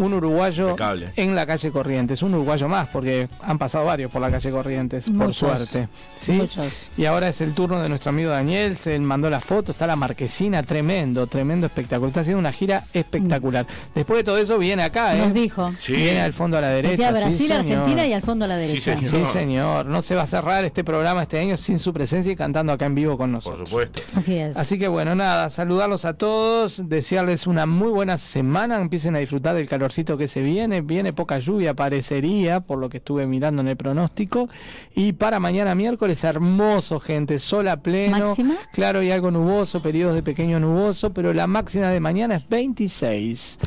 Speaker 2: Un uruguayo
Speaker 3: Impecable.
Speaker 2: en la calle Corrientes, un uruguayo más, porque han pasado varios por la calle Corrientes, por suerte. ¿sí?
Speaker 4: Muchos.
Speaker 2: Y ahora es el turno de nuestro amigo Daniel, se mandó la foto, está la marquesina, tremendo, tremendo espectáculo. Está haciendo una gira espectacular. Después de todo eso viene acá, ¿eh?
Speaker 4: Nos dijo.
Speaker 3: Sí.
Speaker 2: Viene al fondo a la derecha.
Speaker 4: A
Speaker 2: sí,
Speaker 4: Brasil,
Speaker 2: señor.
Speaker 4: Argentina y al fondo a la derecha.
Speaker 3: señor.
Speaker 2: Sí, señor. No se va a cerrar este programa este año sin su presencia y cantando acá en vivo con
Speaker 3: Por
Speaker 2: nosotros.
Speaker 3: supuesto.
Speaker 4: Así es.
Speaker 2: Así que bueno, nada, saludarlos a todos, desearles una muy buena semana, empiecen a disfrutar del calorcito que se viene, viene poca lluvia parecería, por lo que estuve mirando en el pronóstico, y para mañana miércoles hermoso gente, sol a pleno,
Speaker 4: ¿Máxima?
Speaker 2: claro y algo nuboso, periodos de pequeño nuboso, pero la máxima de mañana es 26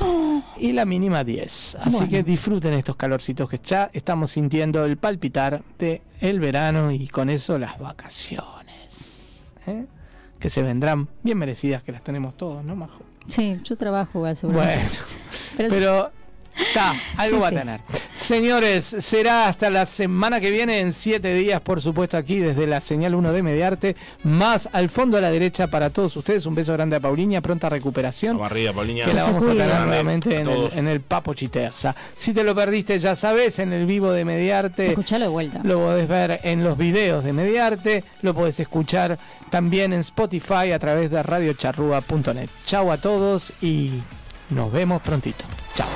Speaker 2: y la mínima 10, así
Speaker 4: Bueno.
Speaker 2: que disfruten estos calorcitos que ya estamos sintiendo el palpitar de el verano y con eso las vacaciones. ¿eh? que se vendrán bien merecidas, que las tenemos todos, ¿no, Majo?
Speaker 4: Sí, yo trabajo igual, seguramente.
Speaker 2: Bueno,
Speaker 4: Pero,
Speaker 2: pero está, algo
Speaker 4: Sí,
Speaker 2: va
Speaker 4: sí.
Speaker 2: a tener. Señores, será hasta la semana que viene, en siete días, por supuesto, aquí desde la señal 1 de Mediarte, más al fondo a la derecha para todos ustedes. Un beso grande a Pauliña, pronta recuperación.
Speaker 3: Vamos arriba, Pauliña.
Speaker 2: Que la vamos a tener nuevamente en el, en el Papo Chiterza. Si te lo perdiste, ya sabes, en el vivo de Mediarte.
Speaker 4: escuchalo de vuelta.
Speaker 2: Lo podés ver en los videos de Mediarte, lo podés escuchar también en Spotify a través de radiocharrúa.net. Chau a todos y nos vemos prontito. Chao.